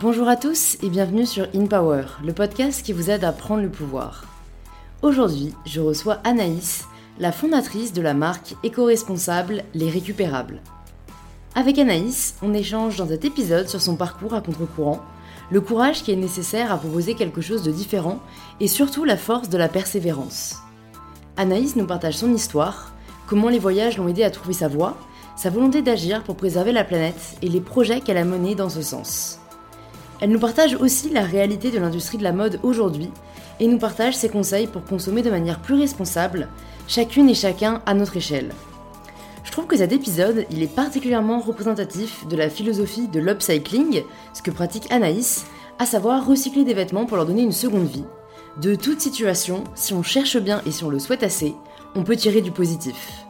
Bonjour à tous et bienvenue sur In Power, le podcast qui vous aide à prendre le pouvoir. Aujourd'hui, je reçois Anaïs, la fondatrice de la marque éco-responsable Les Récupérables. Avec Anaïs, on échange dans cet épisode sur son parcours à contre-courant, le courage qui est nécessaire à proposer quelque chose de différent et surtout la force de la persévérance. Anaïs nous partage son histoire, comment les voyages l'ont aidé à trouver sa voie, sa volonté d'agir pour préserver la planète et les projets qu'elle a menés dans ce sens. Elle nous partage aussi la réalité de l'industrie de la mode aujourd'hui et nous partage ses conseils pour consommer de manière plus responsable, chacune et chacun à notre échelle. Je trouve que cet épisode, il est particulièrement représentatif de la philosophie de l'upcycling, ce que pratique Anaïs, à savoir recycler des vêtements pour leur donner une seconde vie. De toute situation, si on cherche bien et si on le souhaite assez, on peut tirer du positif.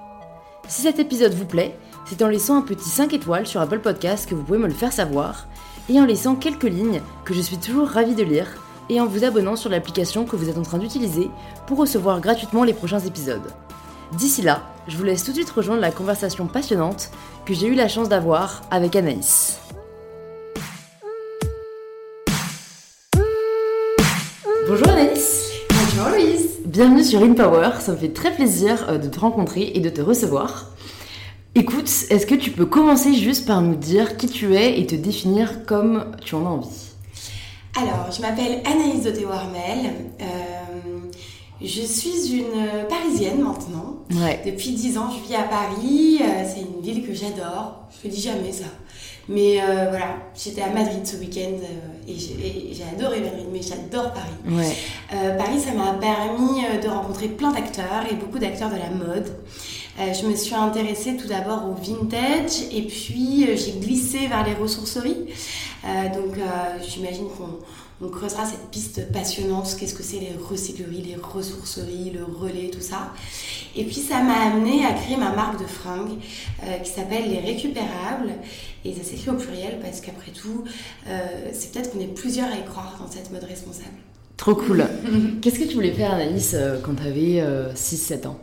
Si cet épisode vous plaît, c'est en laissant un petit 5 étoiles sur Apple Podcast que vous pouvez me le faire savoir, et en laissant quelques lignes que je suis toujours ravie de lire, et en vous abonnant sur l'application que vous êtes en train d'utiliser pour recevoir gratuitement les prochains épisodes. D'ici là, je vous laisse tout de suite rejoindre la conversation passionnante que j'ai eu la chance d'avoir avec Anaïs. Bonjour Anaïs Bonjour Louise Bienvenue sur InPower, ça me fait très plaisir euh, de te rencontrer et de te recevoir. Écoute, est-ce que tu peux commencer juste par nous dire qui tu es et te définir comme tu en as envie? Alors, je m'appelle Anaïs de Warmel. Euh, je suis une Parisienne maintenant. Ouais. Depuis 10 ans, je vis à Paris. Euh, c'est une ville que j'adore. Je le dis jamais ça. Mais euh, voilà, j'étais à Madrid ce week-end et j'ai adoré Madrid, mais j'adore Paris. Ouais. Paris, ça m'a permis de rencontrer plein d'acteurs et beaucoup d'acteurs de la mode. Euh, je me suis intéressée tout d'abord au vintage et puis euh, j'ai glissé vers les ressourceries. Euh, donc j'imagine qu'on creusera cette piste passionnante. Qu'est-ce que c'est les recycleries, les ressourceries, le relais, tout ça. Et puis ça m'a amené à créer ma marque de fringues qui s'appelle Les Récupérables. Et ça s'écrit au pluriel parce qu'après tout, c'est peut-être qu'on est plusieurs à y croire dans cette mode responsable. Trop cool. Qu'est-ce que tu voulais faire, Anaïs, quand tu avais 6-7 ans?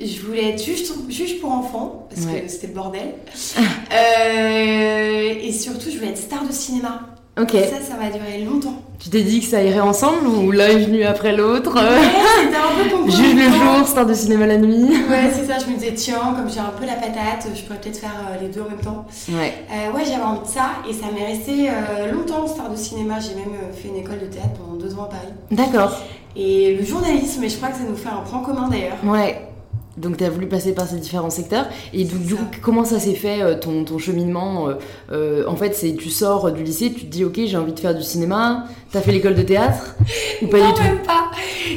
Je voulais être juge, juge pour enfants, parce que c'était le bordel. euh, et surtout, je voulais être star de cinéma. Ok. ça, ça va durer longtemps. Tu t'es dit que ça irait ensemble ou l'un est venu après l'autre? Ouais, c'était un peu ton Juge le jour, star de cinéma la nuit. Ouais, c'est ça. Je me disais, tiens, comme j'ai un peu la patate, je pourrais peut-être faire euh, les deux en même temps. Ouais. Euh, ouais, j'avais envie de ça et ça m'est resté euh, longtemps, star de cinéma. J'ai même fait une école de théâtre pendant deux ans à Paris. D'accord. Et le journalisme, et je crois que ça nous fait un point commun d'ailleurs. Ouais. Donc tu as voulu passer par ces différents secteurs et du, du coup comment ça s'est fait euh, ton, ton cheminement euh, euh, En fait c'est tu sors du lycée, tu te dis ok j'ai envie de faire du cinéma, t'as fait l'école de théâtre ou pas non, du tout? même pas.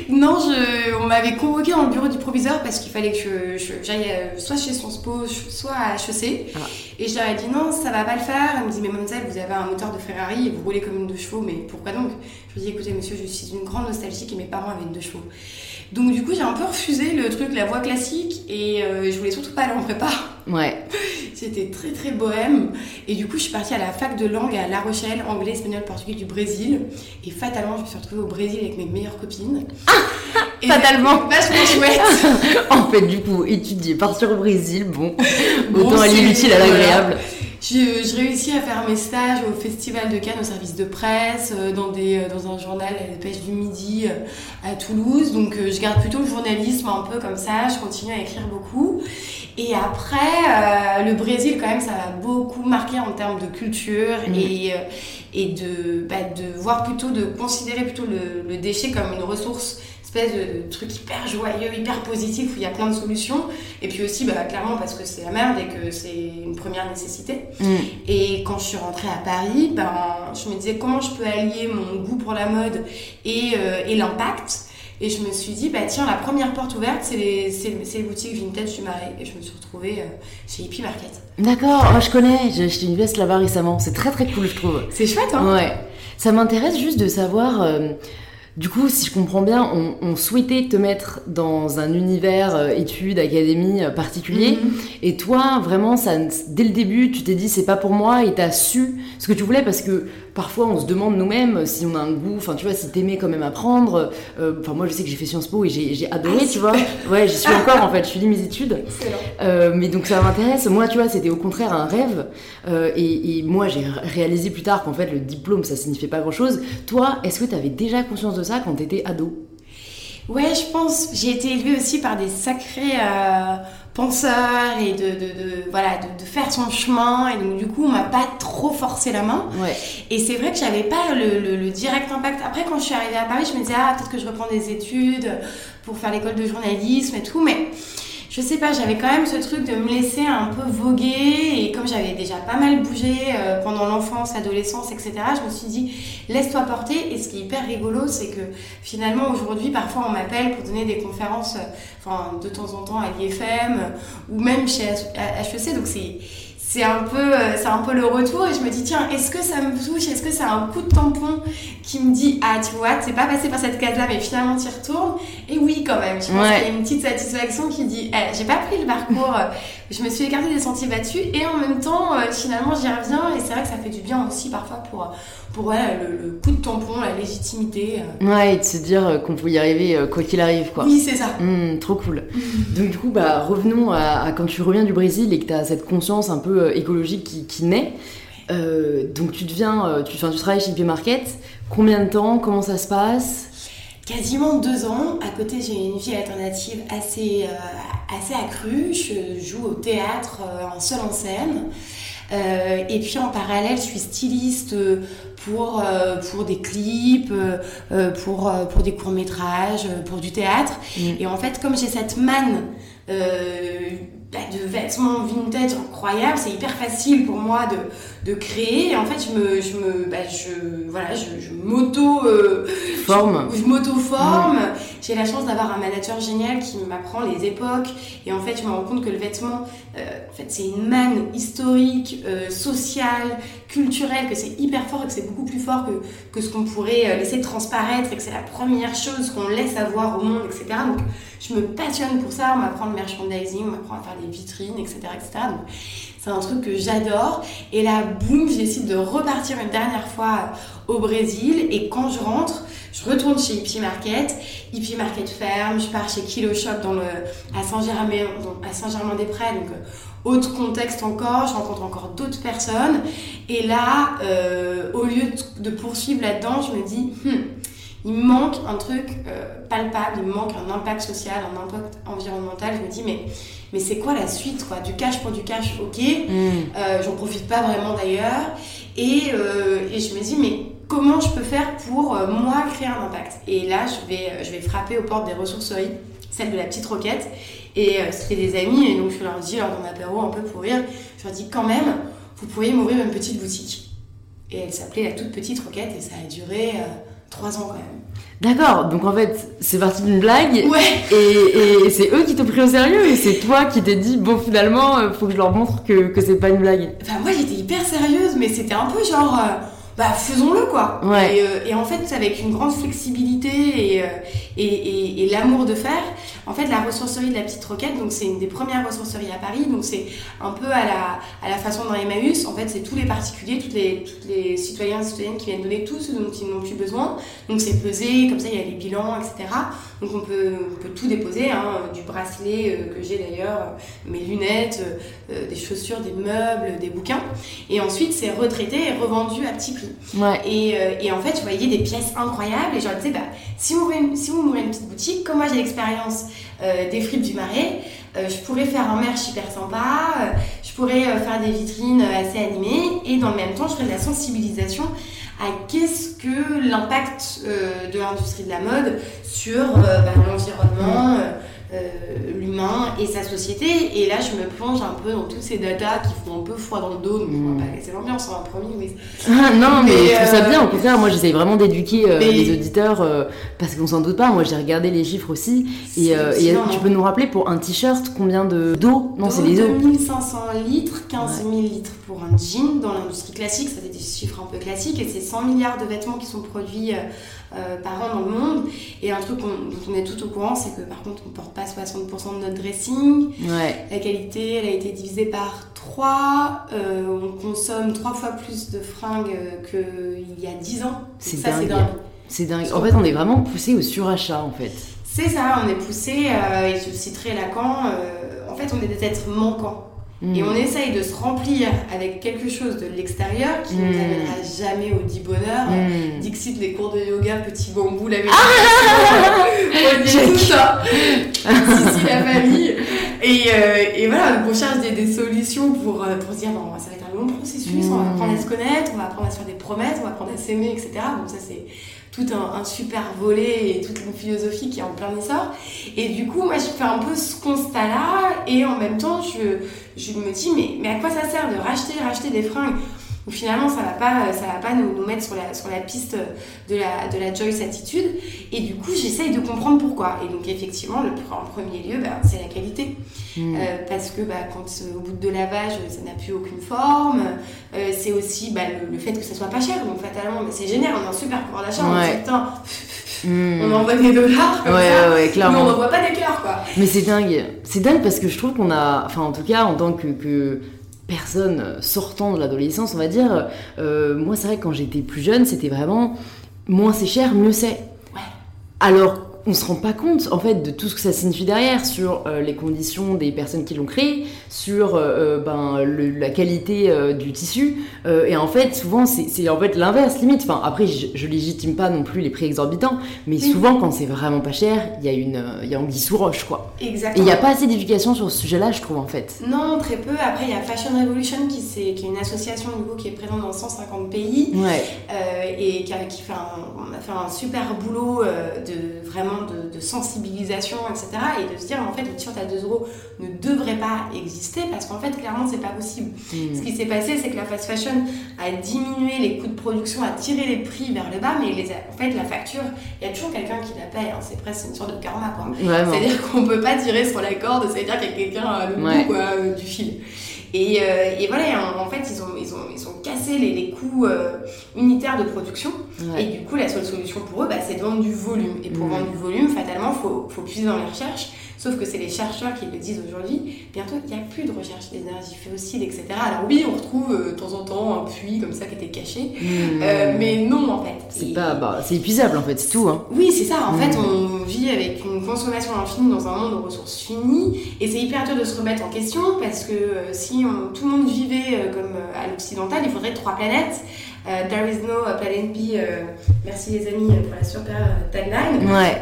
Non, je, on m'avait convoqué dans le bureau du proviseur parce qu'il fallait que j'aille soit chez son spo, soit à HEC. Ah. Et je leur ai dit non, ça va pas le faire. Elle me dit mais mademoiselle, vous avez un moteur de Ferrari et vous roulez comme une deux chevaux, mais pourquoi donc? Je lui ai dit écoutez monsieur, je suis une grande nostalgique et mes parents avaient une deux chevaux. Donc du coup j'ai un peu refusé le truc, la voie classique et euh, je voulais surtout pas aller en prépa. Ouais. C'était très très bohème et du coup je suis partie à la fac de langue à La Rochelle, anglais, espagnol, portugais du Brésil et fatalement je me suis retrouvée au Brésil avec mes meilleures copines. Et fatalement. Vachement chouette. en fait du coup étudier, partir au Brésil, bon, Bon, autant aller l'utile à l'agréable. Je, je réussis à faire mes stages au Festival de Cannes au service de presse, euh, dans, des, euh, dans un journal à la pêche du midi euh, à Toulouse. Donc euh, je garde plutôt le journalisme un peu comme ça, je continue à écrire beaucoup. Et après, euh, le Brésil quand même, ça m'a beaucoup marqué en termes de culture Mhm. et, euh, et de, bah, de voir plutôt, de considérer plutôt le, le déchet comme une ressource espèce de truc hyper joyeux, hyper positif où il y a plein de solutions. Et puis aussi, bah, clairement, parce que c'est la merde et que c'est une première nécessité. Mm. Et quand je suis rentrée à Paris, ben, je me disais comment je peux allier mon goût pour la mode et, euh, et l'impact? Et je me suis dit, bah tiens, la première porte ouverte, c'est les, les boutiques vintage du Marais. Et je me suis retrouvée euh, chez Hippie Market. D'accord, oh, je connais, j'ai acheté une veste là-bas récemment, c'est très très cool je trouve. C'est chouette, hein Ouais. Ça m'intéresse juste de savoir, euh, du coup, si je comprends bien, on, on souhaitait te mettre dans un univers euh, études, académie euh, particulier. Mhm. Et toi, vraiment, ça, dès le début, tu t'es dit c'est pas pour moi et t'as su ce que tu voulais parce que parfois on se demande nous-mêmes si on a un goût, enfin tu vois, si t'aimais quand même apprendre. Euh, Enfin moi je sais que j'ai fait Sciences Po et j'ai adoré, Ah, tu vois. Ouais, j'y suis encore en fait, je finis mes études. Excellent. Euh, mais donc ça m'intéresse. Moi, tu vois, c'était au contraire un rêve. Euh, et, et moi, j'ai ré- réalisé plus tard qu'en fait, le diplôme, ça signifiait pas grand-chose. Toi, est-ce que tu avais déjà conscience de ça quand t'étais ado? Ouais, je pense. J'ai été élevée aussi par des sacrés penseurs et de, de, de- voilà de, de faire son chemin. Et donc du coup, on m'a pas trop forcé la main. Ouais. Et c'est vrai que j'avais pas le, le- le direct impact. Après, quand je suis arrivée à Paris, je me disais ah peut-être que je reprends des études pour faire l'école de journalisme et tout, mais je sais pas, j'avais quand même ce truc de me laisser un peu voguer et comme j'avais déjà pas mal bougé euh, pendant l'enfance, l'adolescence, etc., je me suis dit laisse-toi porter et ce qui est hyper rigolo c'est que finalement aujourd'hui parfois on m'appelle pour donner des conférences euh, enfin de temps en temps à l'IFM euh, ou même chez HEC donc c'est c'est un peu euh, c'est un peu le retour et je me dis tiens est-ce que ça me touche? Est-ce que c'est un coup de tampon qui me dit ah tu vois c'est pas passé par cette case là mais finalement tu retournes et oui quand même je pense Ouais. qu'il y a une petite satisfaction qui dit eh, j'ai pas pris le parcours je me suis écartée des sentiers battus et en même temps euh, finalement j'y reviens et c'est vrai que ça fait du bien aussi parfois pour pour voilà, le, le coup de tampon la légitimité euh. Ouais, et de se dire euh, qu'on peut y arriver quoi qu'il arrive, quoi. oui c'est ça Hmm, trop cool. Donc du coup, bah, revenons à, à quand tu reviens du Brésil et que tu as cette conscience un peu écologique qui, qui naît. Euh, donc tu deviens, tu, tu travailles chez IP Market. Combien de temps? Comment ça se passe? Quasiment deux ans. À côté, j'ai une vie alternative assez, euh, assez accrue. Je joue au théâtre euh, en seul en scène. Euh, et puis en parallèle, je suis styliste pour, euh, pour des clips, pour, euh, pour des courts-métrages, pour du théâtre. Mm. Et en fait, comme j'ai cette manne euh, bah, de vêtements vintage incroyable, c'est hyper facile pour moi de, de créer. Et en fait, je me, je me, bah, je, voilà, je, je m'auto, euh, Forme. je, je m'auto-forme. J'ai la chance d'avoir un manager génial qui m'apprend les époques. Et en fait, je me rends compte que le vêtement, euh, en fait, c'est une manne historique, euh, sociale, culturelle, que c'est hyper fort que c'est beaucoup plus fort que, que ce qu'on pourrait euh, laisser transparaître et que c'est la première chose qu'on laisse avoir au monde, etc. Donc, je me passionne pour ça. On m'apprend le merchandising, on m'apprend à faire des vitrines, etc. etc. Donc, c'est un truc que j'adore. Et là, boum, je décide de repartir une dernière fois au Brésil. Et quand je rentre, je retourne chez Hippie Market. Hippie Market ferme. Je pars chez Kilo Shop dans le, à Saint-Germain-des-Prés. Donc, autre contexte encore. Je rencontre encore d'autres personnes. Et là, euh, au lieu de, poursuivre là-dedans, je me dis, Hmm, il manque un truc euh, palpable, il manque un impact social, un impact environnemental. Je me dis, mais, mais c'est quoi la suite quoi? Du cash pour du cash, ok. Hmm. Euh, J'en profite pas vraiment d'ailleurs. Et, et je me dis, mais comment je peux faire pour moi créer un impact? Et là, je vais, je vais frapper aux portes des ressourceries, celle de la petite roquette. Et euh, c'était des amis, et donc je leur dis, lors d'un apéro un peu pour rire, je leur dis quand même, vous pourriez m'ouvrir une petite boutique. Et elle s'appelait la toute petite roquette, et ça a duré euh, trois ans quand même. D'accord, donc en fait, c'est parti d'une blague. Ouais Et, et c'est eux qui t'ont pris au sérieux et c'est toi qui t'es dit bon finalement euh, faut que je leur montre que, que c'est pas une blague. Enfin, moi j'étais hyper sérieuse, mais c'était un peu genre, euh, bah faisons-le quoi. Ouais. Et, euh, et en fait, avec une grande flexibilité et, euh, et, et, et l'amour de faire, en fait, la ressourcerie de la Petite Roquette, donc c'est une des premières ressourceries à Paris, donc c'est un peu à la, à la façon dans Emmaüs. En fait, c'est tous les particuliers, toutes les, toutes les citoyens et citoyennes qui viennent donner tout ce dont ils n'ont plus besoin. Donc c'est pesé, comme ça il y a les bilans, etc. Donc on peut, on peut tout déposer, hein, du bracelet euh, que j'ai d'ailleurs, euh, mes lunettes, euh, des chaussures, des meubles, des bouquins. Et ensuite c'est retraité et revendu à petit prix. Ouais. Et, euh, et en fait, je voyais des pièces incroyables et je leur disais, bah, si vous ouvrez une, si une petite boutique, comme moi j'ai l'expérience euh, des fripes du Marais, euh, je pourrais faire un merch hyper sympa, euh, je pourrais faire des vitrines assez animées et dans le même temps, je ferais de la sensibilisation à qu'est-ce que l'impact de l'industrie de la mode sur bah, l'environnement, l'humain et sa société. Et là, je me plonge un peu dans toutes ces datas qui font un peu froid dans le dos, donc on va pas laisser l'ambiance, on a promis, mais non mais, Mais, je trouve ça euh, bien, au contraire moi j'essaye vraiment d'éduquer euh, Mais- les auditeurs euh, parce qu'on s'en doute pas, moi j'ai regardé les chiffres aussi. Et, euh, tu peux nous rappeler pour un t-shirt combien de d'eau Non c'est les eaux. 2500 litres, 15 000 litres pour un jean dans l'industrie classique, ça c'est des chiffres un peu classiques, et c'est 100 milliards de vêtements qui sont produits euh, euh, par an dans le monde. Et un truc dont on est tout au courant, c'est que par contre on ne porte pas 60% de notre dressing, Ouais. la qualité elle a été divisée par 3, on consomme trois fois plus de fringues qu'il y a 10 ans. C'est ça, dingue. c'est dingue. C'est dingue. En fait, on est vraiment poussé au surachat, en fait. C'est ça, on est poussé, et je citerai Lacan, en fait, on est des êtres manquants. Et Mm. on essaye de se remplir avec quelque chose de l'extérieur qui ne nous Mm. amènera jamais au dit bonheur. Mm. Dixit, les cours de yoga, petit bambou, la Ah méditation, on tout ça. Ici, la famille. Et, euh, et voilà, donc on cherche des, des solutions pour, euh, pour se dire, bon, ça va être un long processus, on va Mm. apprendre à se connaître, on va apprendre à se faire des promesses, on va apprendre à s'aimer, etc. Donc ça, c'est tout un, super volet et toute une philosophie qui est en plein essor. Et du coup, moi, je fais un peu ce constat-là et en même temps, je, je me dis, mais, mais à quoi ça sert de racheter, racheter des fringues? Où finalement ça va pas, ça va pas nous, nous mettre sur la, sur la piste de la, de la Joyce attitude. Et du coup, j'essaye de comprendre pourquoi. Et donc, effectivement, le, en premier lieu, ben, c'est la qualité. Mm. Euh, parce que bah, quand euh, au bout de lavage, ça n'a plus aucune forme. Euh, c'est aussi bah, le, le fait que ça soit pas cher. Donc, fatalement, c'est génial, on est en super pouvoir d'achat. Ouais. dit, putain, Mm. on envoie des dollars Ouais, comme ça. ouais, Mais on n'envoie pas des cœurs, quoi. Mais c'est dingue. C'est dingue parce que je trouve qu'on a, enfin en tout cas en tant que, que personne sortant de l'adolescence, on va dire, euh, moi c'est vrai que quand j'étais plus jeune, c'était vraiment moins c'est cher, mieux c'est. Ouais. Alors on se rend pas compte en fait de tout ce que ça signifie derrière sur euh, les conditions des personnes qui l'ont créé, sur euh, ben, le- la qualité euh, du tissu. Euh, et en fait, souvent, c'est en fait l'inverse limite. Enfin, après, je, je légitime pas non plus les prix exorbitants, mais souvent, quand c'est vraiment pas cher, il y a une, euh, il y a anguille sous roche, quoi. Et il Exactement. n'y a pas assez d'éducation sur ce sujet-là, je trouve, en fait. Non, très peu. Après, il y a Fashion Revolution, qui, c'est- qui est une association du coup, qui est présente dans 150 pays. Ouais. euh, et qui a, qui fait un, on a fait un super boulot euh, de vraiment de, de sensibilisation, etc. Et de se dire en fait le t-shirt à 2 euros ne devrait pas exister parce qu'en fait clairement c'est pas possible. Ce Mm. qui s'est passé c'est que la fast fashion a diminué les coûts de production, a tiré les prix vers le bas, mais les en fait la facture, il y a toujours quelqu'un qui la paye. hein. c'est presque une sorte de karma quoi. C'est-à-dire qu'on peut pas tirer sur la corde, c'est-à-dire qu'il y a quelqu'un à le Ouais. bout quoi, euh, du fil. Et, euh, et voilà, en, en fait, ils ont, ils ont, ils ont cassé les, les coûts euh, unitaires de production. Ouais. Et du coup, la seule solution pour eux, bah, c'est de vendre du volume. Et pour Mm. vendre du volume, fatalement, il faut, faut puiser dans les recherches. Sauf que c'est les chercheurs qui le disent aujourd'hui. Bientôt, il n'y a plus de recherche d'énergie fossile, etc. Alors oui, on retrouve euh, de temps en temps un puits comme ça qui était caché. Mm. Euh, mais non, en fait. C'est Et- pas, bah, c'est épuisable, en fait, c'est tout, hein. oui, c'est ça. En fait, on vit avec une consommation infinie dans un monde de ressources finies. Et c'est hyper dur de se remettre en question parce que euh, si on- tout le monde vivait comme à l'occidental, il faudrait trois planètes. Euh, there is no planet B. merci les amis pour la super tagline. Ouais.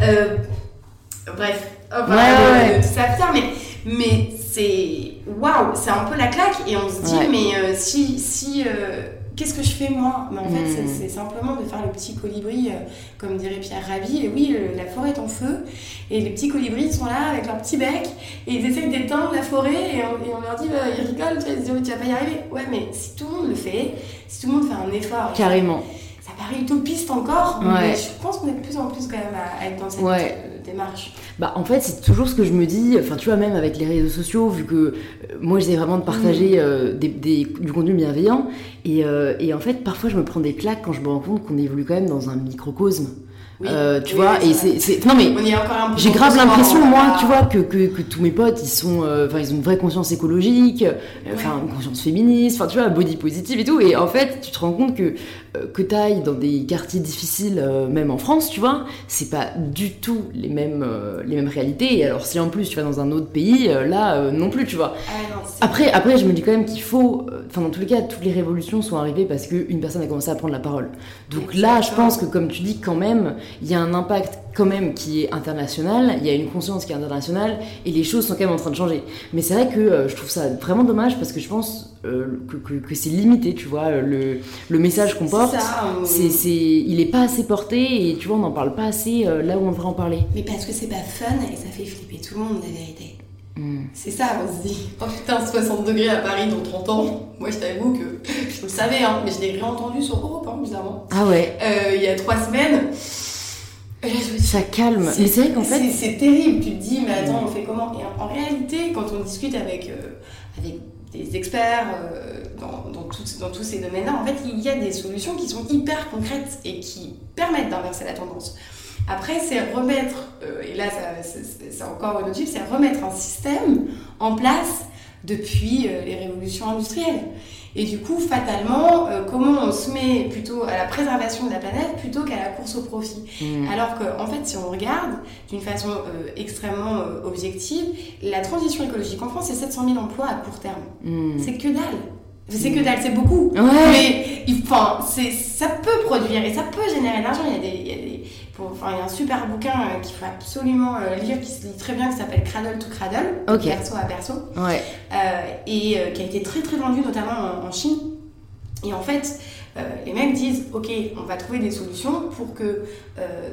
Bref, enfin, Ouais, ouais, ouais. tout ça mais, mais c'est waouh, c'est un peu la claque et on se dit, Ouais. mais euh, si, si euh, qu'est-ce que je fais moi? Mais en fait, Mm. c'est- simplement de faire le petit colibri, euh, comme dirait Pierre Rabhi. Et oui, le- la forêt est en feu et les petits colibris sont là avec leur petit bec et ils essayent d'éteindre la forêt et on, et on leur dit, bah, ils rigolent, tu vois, ils se disent, tu vas pas y arriver. Ouais, mais si tout le monde le fait, si tout le monde fait un effort, Carrément. ça paraît utopiste encore, Ouais. mais je pense qu'on est de plus en plus quand même à, à être dans cette Ouais. Euh, démarche. Bah, en fait, c'est toujours ce que je me dis, enfin, tu vois, même avec les réseaux sociaux, vu que euh, moi, j'essaie vraiment de partager euh, des, des- du contenu bienveillant, et, euh, et en fait, parfois, je me prends des claques quand je me rends compte qu'on évolue quand même dans un microcosme. Oui. Euh, tu Oui, vois, et c'est Non, mais. J'ai grave l'impression, moi, tu vois, que, que, que tous mes potes, ils sont, euh, enfin, ils ont une vraie conscience écologique, euh, enfin, une conscience féministe, enfin, tu vois, body positive et tout. Et en fait, tu te rends compte que que t'ailles dans des quartiers difficiles, même en France, tu vois, c'est pas du tout les mêmes, les mêmes réalités. Et alors, si en plus tu vas dans un autre pays, là, non plus, tu vois. Ah non, Après, après, je me dis quand même qu'il faut, enfin, dans tous les cas, toutes les révolutions sont arrivées parce qu'une personne a commencé à prendre la parole. Donc là, je pense que, comme tu dis, quand même, il y a un impact quand même qui est international, il y a une conscience qui est internationale, et les choses sont quand même en train de changer. Mais c'est vrai que euh, je trouve ça vraiment dommage parce que je pense euh, que, que- que c'est limité, tu vois, le, le message qu'on porte. C'est ça, on- C'est, c'est, il est pas assez porté et tu vois, on n'en parle pas assez euh, là où on devrait en parler. Mais parce que c'est pas fun et ça fait flipper tout le monde, la vérité. Hmm. C'est ça, on se dit. Oh putain, 60 degrés à Paris dans 30 ans. Moi, je t'avoue que je le savais, hein, mais je l'ai réentendu sur Europe, hein, bizarrement. Ah ouais, Euh, il y a trois semaines. Et là, je me dis, ça calme. C'est vrai qu'en fait, C'est- C'est terrible, tu te dis, mais attends, on fait comment? Et en, en réalité, quand on discute avec, euh, avec des experts euh, dans, dans, tout- dans tous ces domaines-là, en fait, il y a des solutions qui sont hyper concrètes et qui permettent d'inverser la tendance. Après, c'est remettre, euh, et là, c'est encore une autre c'est remettre un système en place depuis les révolutions industrielles. Et du coup, fatalement, comment on se met plutôt à la préservation de la planète plutôt qu'à la course au profit mmh. Alors qu'en en fait, si on regarde d'une façon extrêmement objective, la transition écologique en France, c'est 700 000 emplois à court terme. Mmh. C'est que dalle. C'est que dalle, c'est beaucoup. Mais enfin, ça peut produire et ça peut générer de l'argent. Il y a des, il y a des enfin, il y a un super bouquin euh, qu'il faut absolument euh, lire, qui se lit très bien, qui s'appelle Cradle to Cradle, perso à perso, ouais. Euh, et qui a été très très vendu notamment en, Chine. Et en fait, les mecs disent, ok, on va trouver des solutions pour que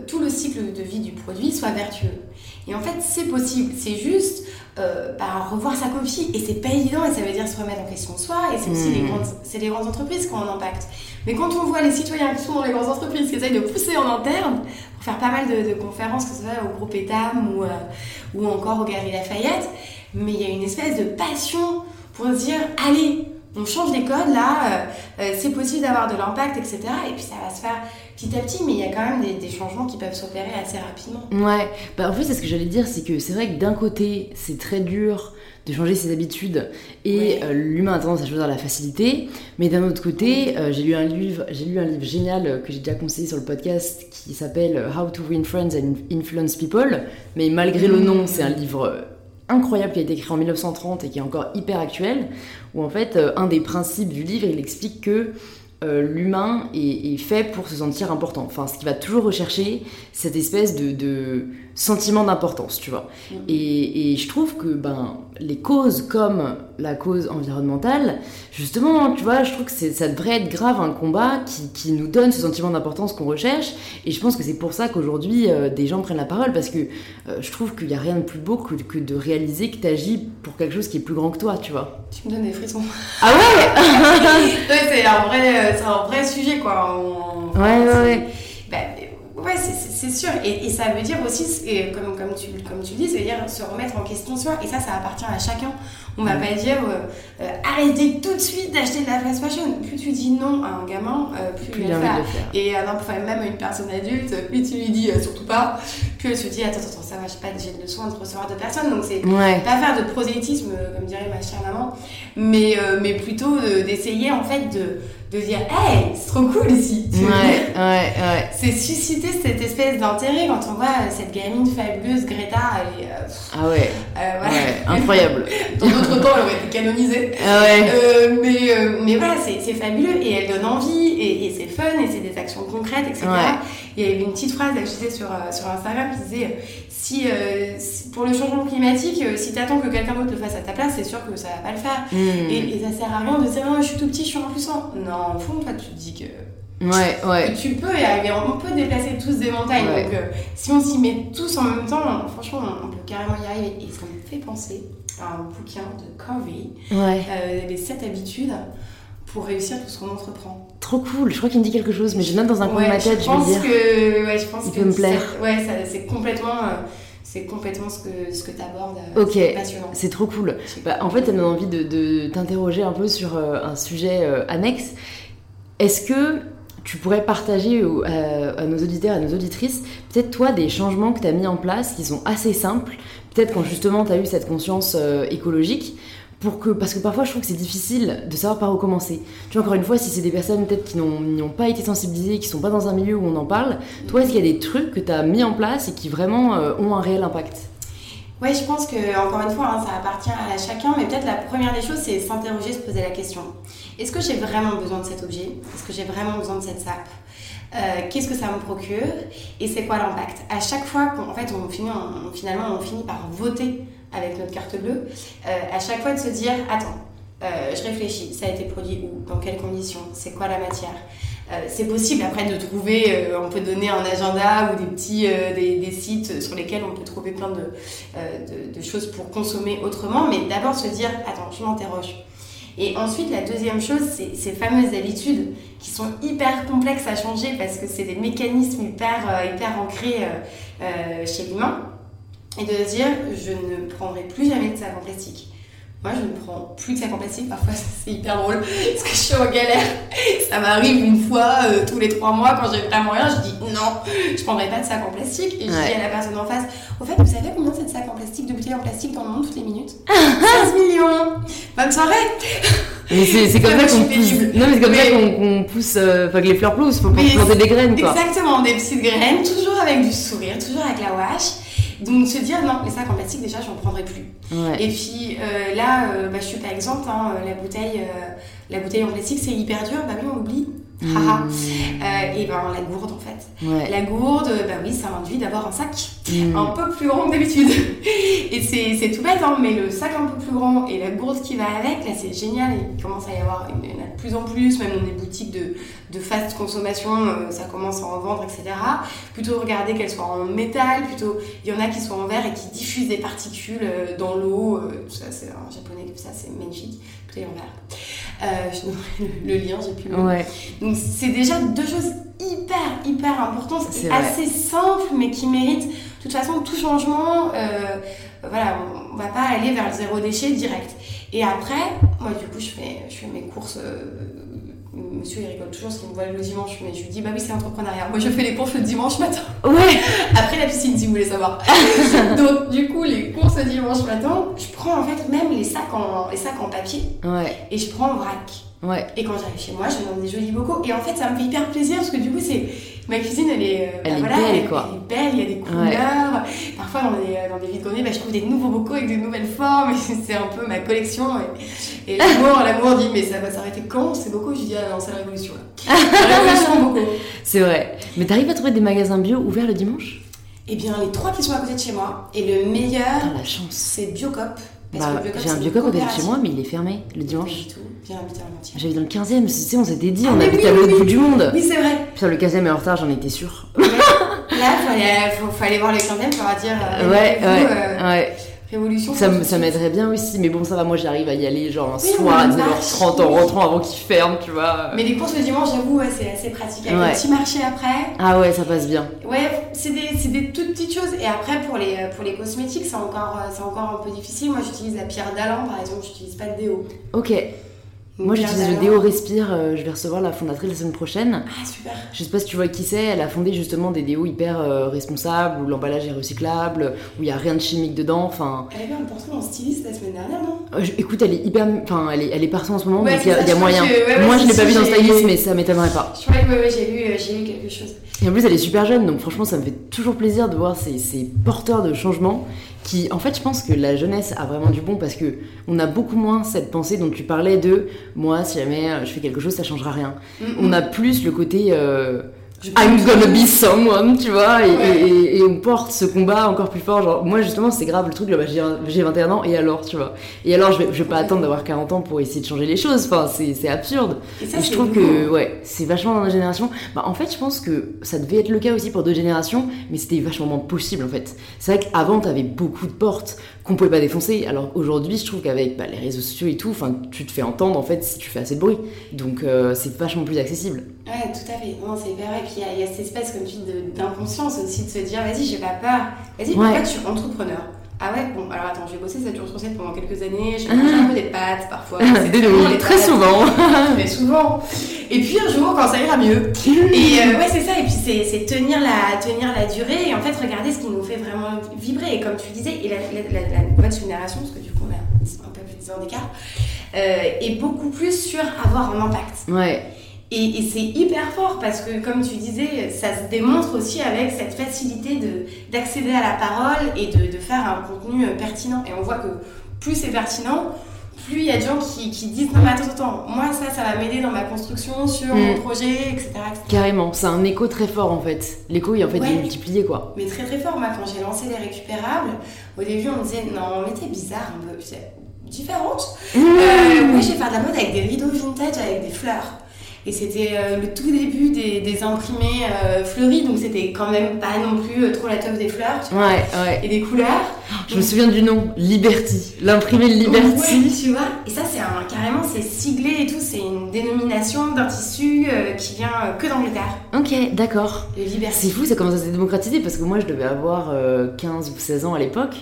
tout le cycle de vie du produit soit vertueux. Et en fait, c'est possible. C'est juste euh, bah, revoir sa copie. Et c'est pas évident, et ça veut dire se remettre en question soi. Et c'est aussi les, hmm. grandes, c'est les grandes entreprises qui ont un impact. Mais quand on voit les citoyens qui sont dans les grandes entreprises, qui essayent de pousser en interne, pour faire pas mal de, conférences, que ce soit au groupe Etam ou, euh, ou encore au Galerie Lafayette, mais il y a une espèce de passion pour se dire, allez, on change les codes là, euh, c'est possible d'avoir de l'impact, etc. Et puis ça va se faire petit à petit, mais il y a quand même des, changements qui peuvent s'opérer assez rapidement. Ouais, bah, en fait, c'est ce que j'allais dire, c'est que c'est vrai que d'un côté, c'est très dur de changer ses habitudes et euh, l'humain a tendance à choisir la facilité, mais d'un autre côté, euh, j'ai lu un livre, j'ai lu un livre génial euh, que j'ai déjà conseillé sur le podcast qui s'appelle How to Win Friends and Influence People, mais malgré le nom, c'est un livre incroyable qui a été écrit en 1930 et qui est encore hyper actuel, où en fait, un des principes du livre, il explique que euh, l'humain est, fait pour se sentir important. Enfin, ce qu'il va toujours rechercher, cette espèce de, sentiment d'importance, tu vois. Mm. Et, je trouve que ben, les causes comme la cause environnementale, justement, tu vois, je trouve que ça devrait être grave un combat qui, nous donne ce sentiment d'importance qu'on recherche. Et je pense que c'est pour ça qu'aujourd'hui, euh, des gens prennent la parole, parce que euh, je trouve qu'il n'y a rien de plus beau que, que de réaliser que tu agis pour quelque chose qui est plus grand que toi, tu vois. Tu me donnes des frissons. Ah ouais, c'est un vrai c'est un vrai sujet, quoi. ouais, ouais, ouais. Bah, ouais, c'est sûr. Et, ça veut dire aussi, comme, comme, tu, comme tu dis, ça veut dire se remettre en question soi. Et ça, ça appartient à chacun. On va pas dire euh, euh, arrêtez tout de suite d'acheter de la fast fashion. Plus tu dis non à un gamin, euh, plus, il va faire. Et à même à une personne adulte, plus tu lui dis surtout pas, plus elle se dit attends, attends, ça va, j'ai pas j'ai le soin de recevoir de personnes. Donc c'est pas faire de prosélytisme, comme dirait ma chère maman, mais, mais plutôt d'essayer en fait de de dire hey c'est trop cool ici ouais, ouais, ouais. c'est susciter cette espèce d'intérêt quand on voit cette gamine fabuleuse Greta elle est, ah ouais, euh, ouais incroyable d'autres temps, elle aurait été canonisée. Ah euh, mais, euh, mais voilà, c'est fabuleux et elle donne envie et, et c'est fun et c'est des actions concrètes, etc. Il y avait une petite phrase, là, je disais sur, euh, sur Instagram qui disait si, pour le changement climatique, si tu attends que quelqu'un d'autre le fasse à ta place, c'est sûr que ça va pas le faire. Hmm. Et, et, ça sert à rien de dire non, je suis tout petit, je suis impuissant. Non, au fond, toi, tu te dis que. Ouais, ouais. tu peux y arriver, on peut déplacer tous des montagnes. Donc, si on s'y met tous en même temps, franchement, on peut carrément y arriver. Et ça me fait penser un bouquin de Covey, euh, les 7 habitudes pour réussir tout ce qu'on entreprend. Trop cool, je crois qu'il me dit quelque chose, mais je note dans un coin de ma tête, je, pense vais dire. Que, ouais, je pense Il peut me plaire. Ouais, c'est complètement. Euh, c'est complètement ce que, ce que tu abordes. Euh, ok, c'est trop cool. Bah, en fait, ça me donne envie de, de t'interroger un peu sur un sujet annexe. Est-ce que tu pourrais partager à nos auditeurs à nos auditrices, peut-être toi, des changements que tu as mis en place qui sont assez simples, peut-être quand justement tu as eu cette conscience euh, écologique, parce que parfois je trouve que c'est difficile de savoir par où commencer. Tu vois, encore une fois, si c'est des personnes peut-être qui n'ont pas été sensibilisées, qui sont pas dans un milieu où on en parle, toi, est-ce qu'il y a des trucs que tu as mis en place et qui vraiment euh, ont un réel impact? Ouais, je pense que encore une fois, hein, ça appartient à chacun, mais peut-être la première des choses, c'est s'interroger, se poser la question. Est-ce que j'ai vraiment besoin de cet objet? Est-ce que j'ai vraiment besoin de cette sape? Euh, qu'est-ce que ça me procure? Et c'est quoi l'impact? À chaque fois qu'en fait on finit, finalement on finit par voter avec notre carte bleue, euh, à chaque fois de se dire attends, euh, je réfléchis, ça a été produit où, dans quelles conditions, c'est quoi la matière? c'est possible après de trouver, on peut donner un agenda ou des petits des, sites sur lesquels on peut trouver plein de, de, de choses pour consommer autrement, mais d'abord se dire attends, je m'interroge et ensuite, la deuxième chose, c'est ces fameuses habitudes qui sont hyper complexes à changer parce que c'est des mécanismes hyper, euh, hyper ancrés euh, euh, chez l'humain. Et de se dire, je ne prendrai plus jamais de sac en plastique. Moi, je ne prends plus de sac en plastique. Parfois, c'est hyper drôle parce que je suis en galère. Ça m'arrive une fois tous les trois mois quand j'ai vraiment rien. Je dis non, je prendrai pas de sac en plastique. Et je dis à la personne en face, au fait, vous savez combien c'est de sacs en plastique, de bouteilles en plastique dans le monde toutes les minutes? 15 millions Bonne soirée c'est comme ça qu'on pousse. Non, mais c'est comme ça qu'on qu'on pousse. euh, Enfin, que les fleurs poussent. Faut planter des graines, quoi. Exactement, des petites graines, toujours avec du sourire, toujours avec la wash. Donc se dire non, les sacs en plastique déjà, j'en prendrai plus. Ouais. Et puis euh, là, euh, bah, je suis pas exempte, hein, la bouteille, euh, la bouteille en plastique c'est hyper dur, bah oui on l'oublie. Haha. Mmh. Euh, et ben la gourde en fait. Ouais. La gourde, bah oui, ça induit d'avoir un sac Mmh. un peu plus grand que d'habitude. Et c'est tout bête, hein, mais le sac un peu plus grand et la gourde qui va avec, là c'est génial. Il commence à y avoir, de plus en plus, même dans des boutiques de, de fast consommation, euh, ça commence à en vendre, etc. Plutôt regarder qu'elles soient en métal, plutôt il y en a qui sont en verre et qui diffusent des particules euh, dans l'eau. euh, ça, c'est un japonais ça, c'est magnifique. En verre. Euh, le, le lien, j'ai plus le Ouais. donc c'est déjà deux choses hyper hyper importantes C'est et assez simples mais qui méritent de toute façon tout changement. euh, voilà, on va pas aller vers le zéro déchet direct. Et après, moi du coup je fais, je fais mes courses. Monsieur il rigole toujours parce qu'il me voit le dimanche, mais je lui dis bah oui c'est entrepreneuriat. Moi je fais les courses le dimanche matin. Ouais. Après la piscine si vous voulez savoir. Donc du coup les courses le dimanche matin, je prends en fait même les sacs en, les sacs en papier Ouais. et je prends en vrac. Ouais. Et quand j'arrive chez moi, je dans des jolis bocaux. Et en fait, ça me fait hyper plaisir parce que du coup, c'est ma cuisine, elle est, euh, Elle bah est voilà, belle, elle, quoi. elle est belle. Il y a des couleurs. Parfois, dans des, dans des vides-greniers, bah, je trouve des nouveaux bocaux avec de nouvelles formes. C'est un peu ma collection. Et, et l'amour, l'amour dit, mais ça va s'arrêter quand ces bocaux? Je dis, ah non, c'est la révolution. Là. La révolution en bocaux. C'est vrai. Mais t'arrives à trouver des magasins bio ouverts le dimanche? Eh bien, les trois qui sont à côté de chez moi. Et le meilleur, Putain, la chance. c'est Biocop. Bah, j'ai un biocop à côté de chez moi, mais il est fermé le Pas dimanche. du tout. À Montier. J'habite dans le 15ème, tu sais, on s'était dit, Ah, on mais habite oui, à l'autre oui, bout du monde. Oui, c'est vrai. Putain, le 15ème est en retard, j'en étais sûre. Ouais. Là, faut aller, faut, aller voir le 15 pour dire euh, Ouais, euh, ouais. Révolution. Ça, m'aiderait bien aussi, mais bon, ça va, moi j'arrive à y aller genre un soir à on 19h30 en rentrant avant qu'il ferme, tu vois. Mais les courses le dimanche, j'avoue, ouais, c'est assez pratique. Avec un petit marché après. Ah ouais, ça passe bien. Ouais, c'est des, c'est des toutes petites choses. Et après, pour les, pour les cosmétiques, c'est encore, euh, encore un peu difficile. Moi, j'utilise la pierre d'Alain, par exemple. J'utilise pas de déo. Ok. Moi j'utilise le déo Respire, euh, je vais recevoir la fondatrice la semaine prochaine. Ah, super. Je sais pas si tu vois qui c'est, elle a fondé justement des déos hyper euh, responsables, où l'emballage est recyclable, où il y a rien de chimique dedans, enfin... Elle avait un portrait en styliste la semaine dernière, non? Euh, je- écoute, elle est hyper... Enfin, elle est, elle est partout en ce moment, Ouais, donc il y a, y moyen. que- ouais, ouais, Moi je c'est l'ai pas ça, vu dans j'ai- Stylist, mais ça m'étonnerait pas. Je crois que ouais, j'ai lu, euh, j'ai lu quelque chose. Et en plus, elle est super jeune, donc franchement, ça me fait toujours plaisir de voir ces, ces porteurs de changement qui, en fait, je pense que la jeunesse a vraiment du bon parce que on a beaucoup moins cette pensée dont tu parlais de moi, si jamais euh, je fais quelque chose, ça changera rien. Mm, On a plus le côté euh, I'm gonna be someone, tu vois, et, Ouais. et- et- et on porte ce combat encore plus fort. Genre, moi, justement, c'est grave le truc, là, bah, j'ai j'ai 21 ans, et alors, tu vois. Et alors, je vais, je vais pas attendre d'avoir 40 ans pour essayer de changer les choses, enfin, c'est absurde. Et ça, je trouve que ouais, c'est vachement dans notre génération. Bah, en fait, je pense que ça devait être le cas aussi pour d'autres générations, mais c'était vachement moins possible en fait. C'est vrai qu'avant, t'avais beaucoup de portes qu'on pouvait pas défoncer. Alors aujourd'hui, je trouve qu'avec bah, les réseaux sociaux et tout, enfin, tu te fais entendre en fait si tu fais assez de bruit. Donc euh, c'est vachement plus accessible. Ouais, tout à fait. Non, c'est hyper vrai. Puis il y a- il y, a cette espèce, comme tu dis, d'inconscience aussi, de se dire, vas-y, j'ai pas peur. Vas-y, Ouais. pourquoi tu es entrepreneur Ah ouais, bon, alors attends, je vais bosser 7 jours sur 7 pendant quelques années, Ah. manger un peu des pâtes parfois. c'est Des très pâtes. souvent. Mais souvent. Et puis un jour, quand ça ira mieux. Et euh, ouais, c'est ça. Et puis c'est tenir la, tenir la durée et en fait regarder ce qui nous fait vraiment vibrer. Et comme tu disais, et la, la, la, la nouvelle génération, parce que du coup on a un peu plus de 10 ans d'écart, euh, est beaucoup plus sur avoir un impact. Ouais, Et, et c'est hyper fort parce que, comme tu disais, ça se démontre aussi avec cette facilité de- d'accéder à la parole et de, de faire un contenu euh, pertinent. Et on voit que plus c'est pertinent, plus il y a de gens qui, qui disent Non, mais attends, attends, moi ça, ça va m'aider dans ma construction, sur mon Mm. projet, etc. etc. carrément. C'est un écho très fort en fait. L'écho, il en fait Ouais. multiplié quoi. Mais très très fort, moi quand j'ai lancé les récupérables, au début on me disait Non, mais t'es bizarre un peu, c'est différente. Euh, oui, je vais faire de la mode avec des rideaux vintage, avec des fleurs. Et c'était euh, le tout début des, des imprimés euh, fleuris, donc c'était quand même pas non plus euh, trop la top des fleurs, tu vois. Ouais, ouais. Et des couleurs. Je me souviens du nom, Liberty. L'imprimé Ouais, Liberty. tu vois. Et ça, c'est un, carrément, c'est siglé et tout. C'est une dénomination d'un tissu qui vient que d'Angleterre. Ok, d'accord. Le C'est Liberty. fou, ça commence à se démocratiser parce que moi je devais avoir euh, 15 ou 16 ans à l'époque.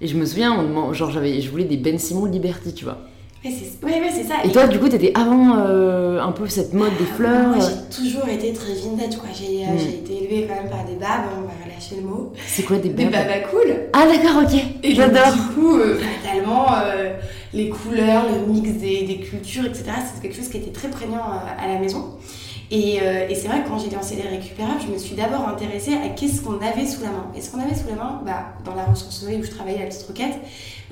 Et je me souviens, on genre j'avais, je voulais des Ben Simon Liberty, tu vois. Ouais, c'est ouais, ouais, c'est ça. Et toi, du coup, t'étais avant euh, un peu cette mode des fleurs. Moi, j'ai toujours été très vintage, quoi. J'ai euh, Mm. j'ai été élevée quand même par des babes, on va relâcher le mot. C'est quoi des Des babes babas cool. Ah d'accord, ok. Et J'adore. Du coup, euh, fatalement, euh, les couleurs, le mix des, des cultures, etc. C'est quelque chose qui était très prégnant à la maison. Et, euh, et c'est vrai que quand j'ai lancé les récupérables, je me suis d'abord intéressée à qu'est-ce qu'on avait sous la main. Et ce qu'on avait sous la main, bah, dans la ressourcerie où je travaillais à la petite roquette,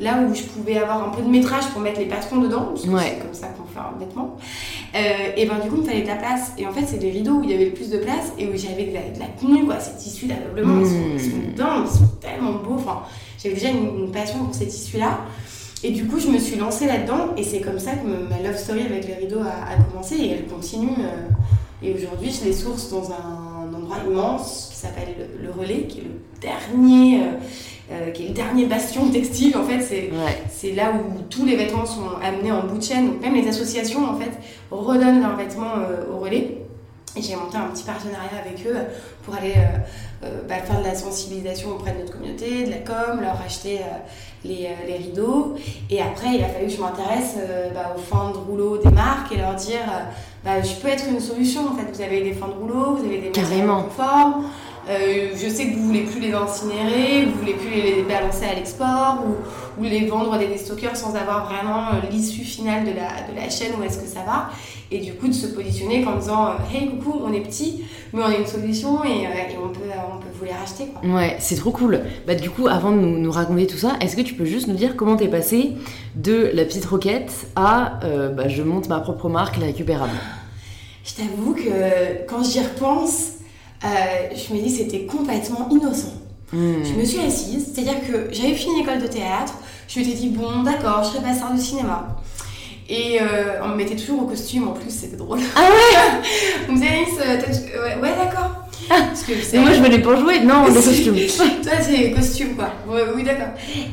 là où je pouvais avoir un peu de métrage pour mettre les patrons dedans, parce que c'est comme ça qu'on fait un vêtement, euh, et ben du coup, il me fallait de la place. Et en fait, c'est des rideaux où il y avait le plus de place et où j'avais de la, de la tenue, quoi. Ces tissus, là, mmh. ils, sont, ils sont dingues, ils sont tellement beaux. Enfin, j'avais déjà une, passion pour ces tissus-là. Et du coup, je me suis lancée là-dedans et c'est comme ça que ma love story avec les rideaux a, a commencé et elle continue. Euh, et aujourd'hui, je les source dans un endroit immense qui s'appelle le Relais, qui est le dernier, euh, euh, qui est le dernier bastion textile. En fait, c'est là où tous les vêtements sont amenés en bout de chaîne. Donc même les associations en fait redonnent leurs vêtements euh, au Relais. Et j'ai monté un petit partenariat avec eux pour aller bah, faire de la sensibilisation auprès de notre communauté, de la com, leur acheter les, les, rideaux. Et après, il a fallu que je m'intéresse bah, aux fins de rouleau des marques et leur dire bah, je peux être une solution. En fait, vous avez des fins de rouleau, vous avez des Carrément. conformes. Euh, je sais que vous voulez plus les incinérer, vous voulez plus les balancer à l'export ou, ou, les vendre à des déstockeurs sans avoir vraiment euh, l'issue finale de la, de la chaîne où est-ce que ça va? Et du coup, de se positionner en disant euh, Hey, coucou, on est petit, mais on a une solution et, et on, peut, on peut vous les racheter. Quoi. Ouais, c'est trop cool. Bah, du coup, avant de nous, nous raconter tout ça, est-ce que tu peux juste nous dire comment t'es passé de la petite roquette à bah, je monte ma propre marque, la récupérable? Je t'avoue que quand j'y repense, je me dis c'était complètement innocent. Hmm. Je me suis assise, c'est-à-dire que j'avais fini l'école de théâtre, je me suis dit bon d'accord, je serai pas star de cinéma. Et euh, on me mettait toujours au costume en plus, c'était drôle. Ah ouais On me disait ouais, ouais d'accord. Et moi je venais pour jouer, non, le costume. Toi c'est costume quoi. oui d'accord.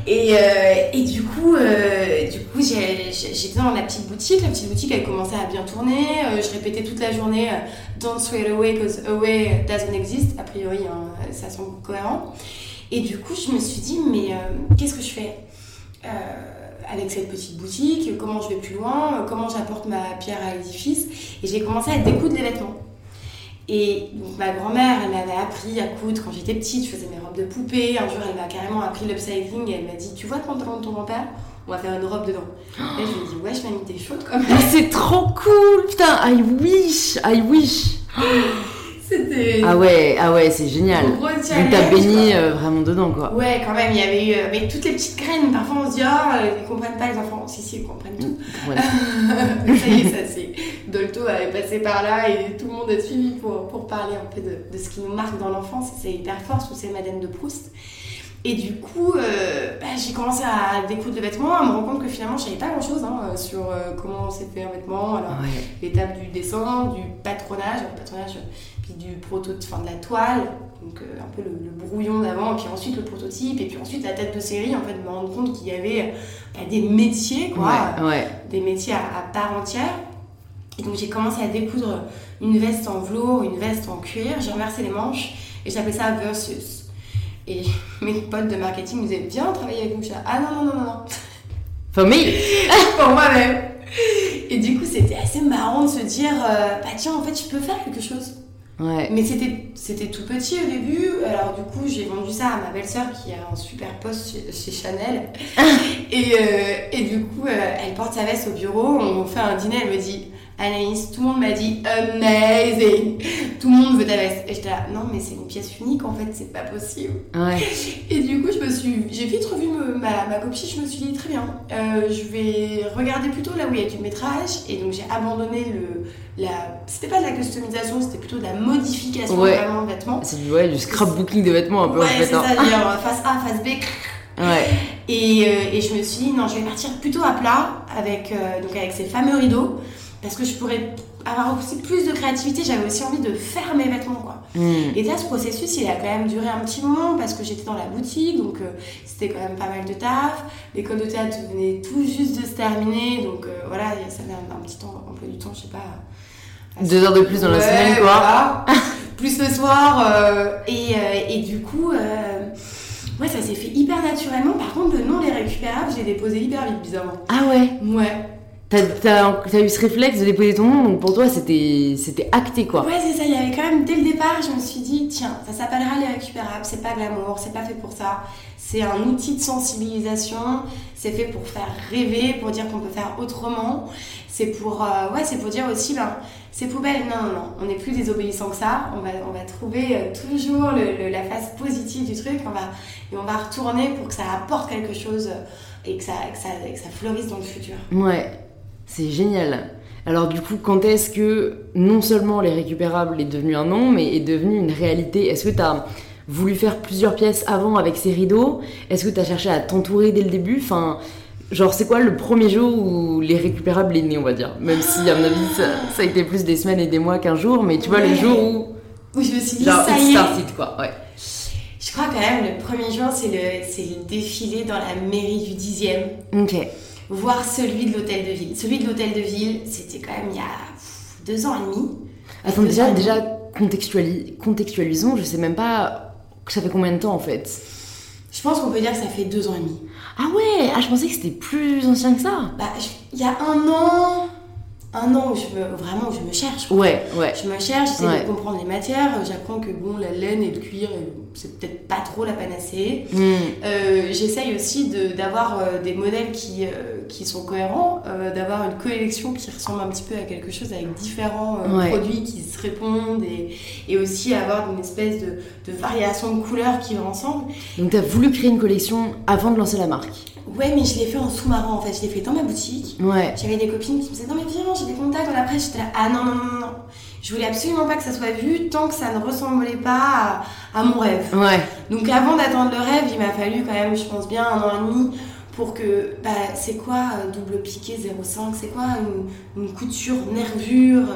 Et, euh, et du coup, euh, du coup j'étais dans la petite boutique. La petite boutique elle commençait à bien tourner. Euh, je répétais toute la journée Don't it away because away doesn't exist. A priori, hein, ça semble cohérent. Et du coup je me suis dit mais qu'est-ce que je fais avec cette petite boutique, comment je vais plus loin, comment j'apporte ma pierre à l'édifice? Et j'ai commencé à découdre les vêtements. Et donc, ma grand-mère, elle m'avait appris à coudre quand j'étais petite, je faisais mes robes de poupée. Un jour, elle m'a carrément appris l'upcycling et elle m'a dit Tu vois le pantalon de ton grand-père? On va faire une robe dedans. Et je lui ai dit Ouais, je m'ai mis chaude quand même. c'est trop cool Putain, I wish I wish C'était. Ah ouais, ah ouais, c'est génial. Donc t'as béni euh, vraiment dedans quoi. Ouais, quand même, il y avait eu. mais toutes les petites graines, parfois on se dit Ah, oh, ils comprennent pas les enfants. Si, si, ils comprennent tout. ça y est, ça c'est. Dolto avait passé par là et tout le monde a suivi pour, pour parler un peu de, de ce qui nous marque dans l'enfance. C'est hyper fort, sous ces Madeleine de Proust. Et du coup, euh, bah, j'ai commencé à découdre le vêtement, à me rendre compte que finalement, je savais pas grand-chose hein, sur euh, comment s'est fait un vêtement, alors l'étape du dessin, du patronage, le patronage puis du prototype, enfin de la toile, donc euh, un peu le, brouillon d'avant, puis ensuite le prototype, et puis ensuite la tête de série, en fait, me rendre compte qu'il y avait bah, des métiers, quoi, des métiers à, part entière. Et donc j'ai commencé à découdre une veste en velours, une veste en cuir, j'ai renversé les manches, et j'appelais ça versus. Et mes potes de marketing me disaient, viens travailler avec nous. ah non, non, non, non, non. For me Pour moi-même. Et du coup, c'était assez marrant de se dire, euh, bah tiens, en fait, je peux faire quelque chose. Mais c'était, c'était tout petit au début. Alors, du coup, j'ai vendu ça à ma belle-sœur qui a un super poste chez, Chanel. et, euh, et, du coup, euh, elle porte sa veste au bureau. On fait un dîner. Elle me dit Anaïs, tout le monde m'a dit amazing. Tout le monde veut ta veste. Et j'étais là, non, mais c'est une pièce unique en fait, c'est pas possible. Et du coup, je me suis, j'ai vite revu ma, ma, copie. Je me suis dit, très bien, euh, je vais regarder plutôt là où il y a du métrage. Et donc, j'ai abandonné le. La... C'était pas de la customisation, c'était plutôt de la modification vraiment de vêtements. C'est du, ouais, du scrapbooking de vêtements un peu ouais, en fait. c'est hein. ça, dire face A, face B. Ouais. Et, euh, et, je me suis dit, non, je vais partir plutôt à plat avec, euh, donc avec ces fameux rideaux parce que je pourrais avoir aussi plus de créativité. J'avais aussi envie de faire mes vêtements, quoi. Hmm. Et là, ce processus, il a quand même duré un petit moment parce que j'étais dans la boutique, donc euh, c'était quand même pas mal de taf. L'école de théâtre venait tout juste de se terminer, donc euh, voilà, ça fait un, petit temps, un peu du temps, je sais pas. Deux heures de plus dans la semaine, quoi. plus le soir. Euh, et, et, du coup, ouais, ça s'est fait hyper naturellement. Par contre, le nom Les Récupérables, j'ai déposé hyper vite, bizarrement. Ah ouais? Ouais. T'as as, eu ce réflexe de déposer ton nom, donc pour toi c'était acté quoi. Ouais, c'est ça. Il y avait quand même dès le départ, je me suis dit, tiens, ça s'appellera les récupérables. C'est pas glamour, c'est pas fait pour ça. C'est un outil de sensibilisation. C'est fait pour faire rêver, pour dire qu'on peut faire autrement. C'est pour, euh, ouais, c'est pour dire aussi, ben, ces poubelles, non, non, non, on n'est plus désobéissant que ça. On va, on va trouver euh, toujours le, la face positive du truc. On va, et on va retourner pour que ça apporte quelque chose et que ça, que ça, que ça fleurisse dans le futur. Ouais. C'est génial. Alors du coup, quand est-ce que non seulement les récupérables est devenu un nom, mais est devenu une réalité? Est-ce que tu as voulu faire plusieurs pièces avant avec ces rideaux? Est-ce que tu as cherché à t'entourer dès le début? Enfin, genre c'est quoi le premier jour où les récupérables est né, on va dire? Même si à mon avis ça, a été plus des semaines et des mois qu'un jour, mais tu vois le jour où... Où je me suis dit, ça y est. quoi, ouais. Je crois quand même le premier jour, c'est le, le défilé dans la mairie du 10e. Ok voir celui de l'hôtel de ville. Celui de l'hôtel de ville, c'était quand même il y a deux ans et demi. Attends, déjà, déjà contextualisons, je sais même pas ça fait combien de temps en fait? Je pense qu'on peut dire que ça fait deux ans et demi. Ah ouais Ah, je pensais que c'était plus ancien que ça. Bah, il y a un an, un an où je me, vraiment je me cherche. Ouais, ouais. Je me cherche, j'essaie de comprendre les matières. J'apprends que bon, la laine et le cuir, c'est peut-être pas trop la panacée. Hmm. Euh, j'essaye aussi d'avoir euh, des modèles qui, euh, qui sont cohérents, d'avoir une collection qui ressemble un petit peu à quelque chose avec différents produits qui se répondent et, et, aussi avoir une espèce de, de variation de couleurs qui vont ensemble. Donc tu as voulu créer une collection avant de lancer la marque? Ouais, mais je l'ai fait en sous-marin en fait. Je l'ai fait dans ma boutique. Ouais. J'avais des copines qui me disaient Non, mais viens, j'ai des contacts dans la presse. J'étais là Ah non, non, non, non. Je voulais absolument pas que ça soit vu tant que ça ne ressemblait pas à, mon rêve. Ouais. Donc avant d'attendre le rêve, il m'a fallu quand même, je pense bien, un an et demi pour que bah, c'est quoi un double piqué 0,5 c'est quoi une, couture nervure?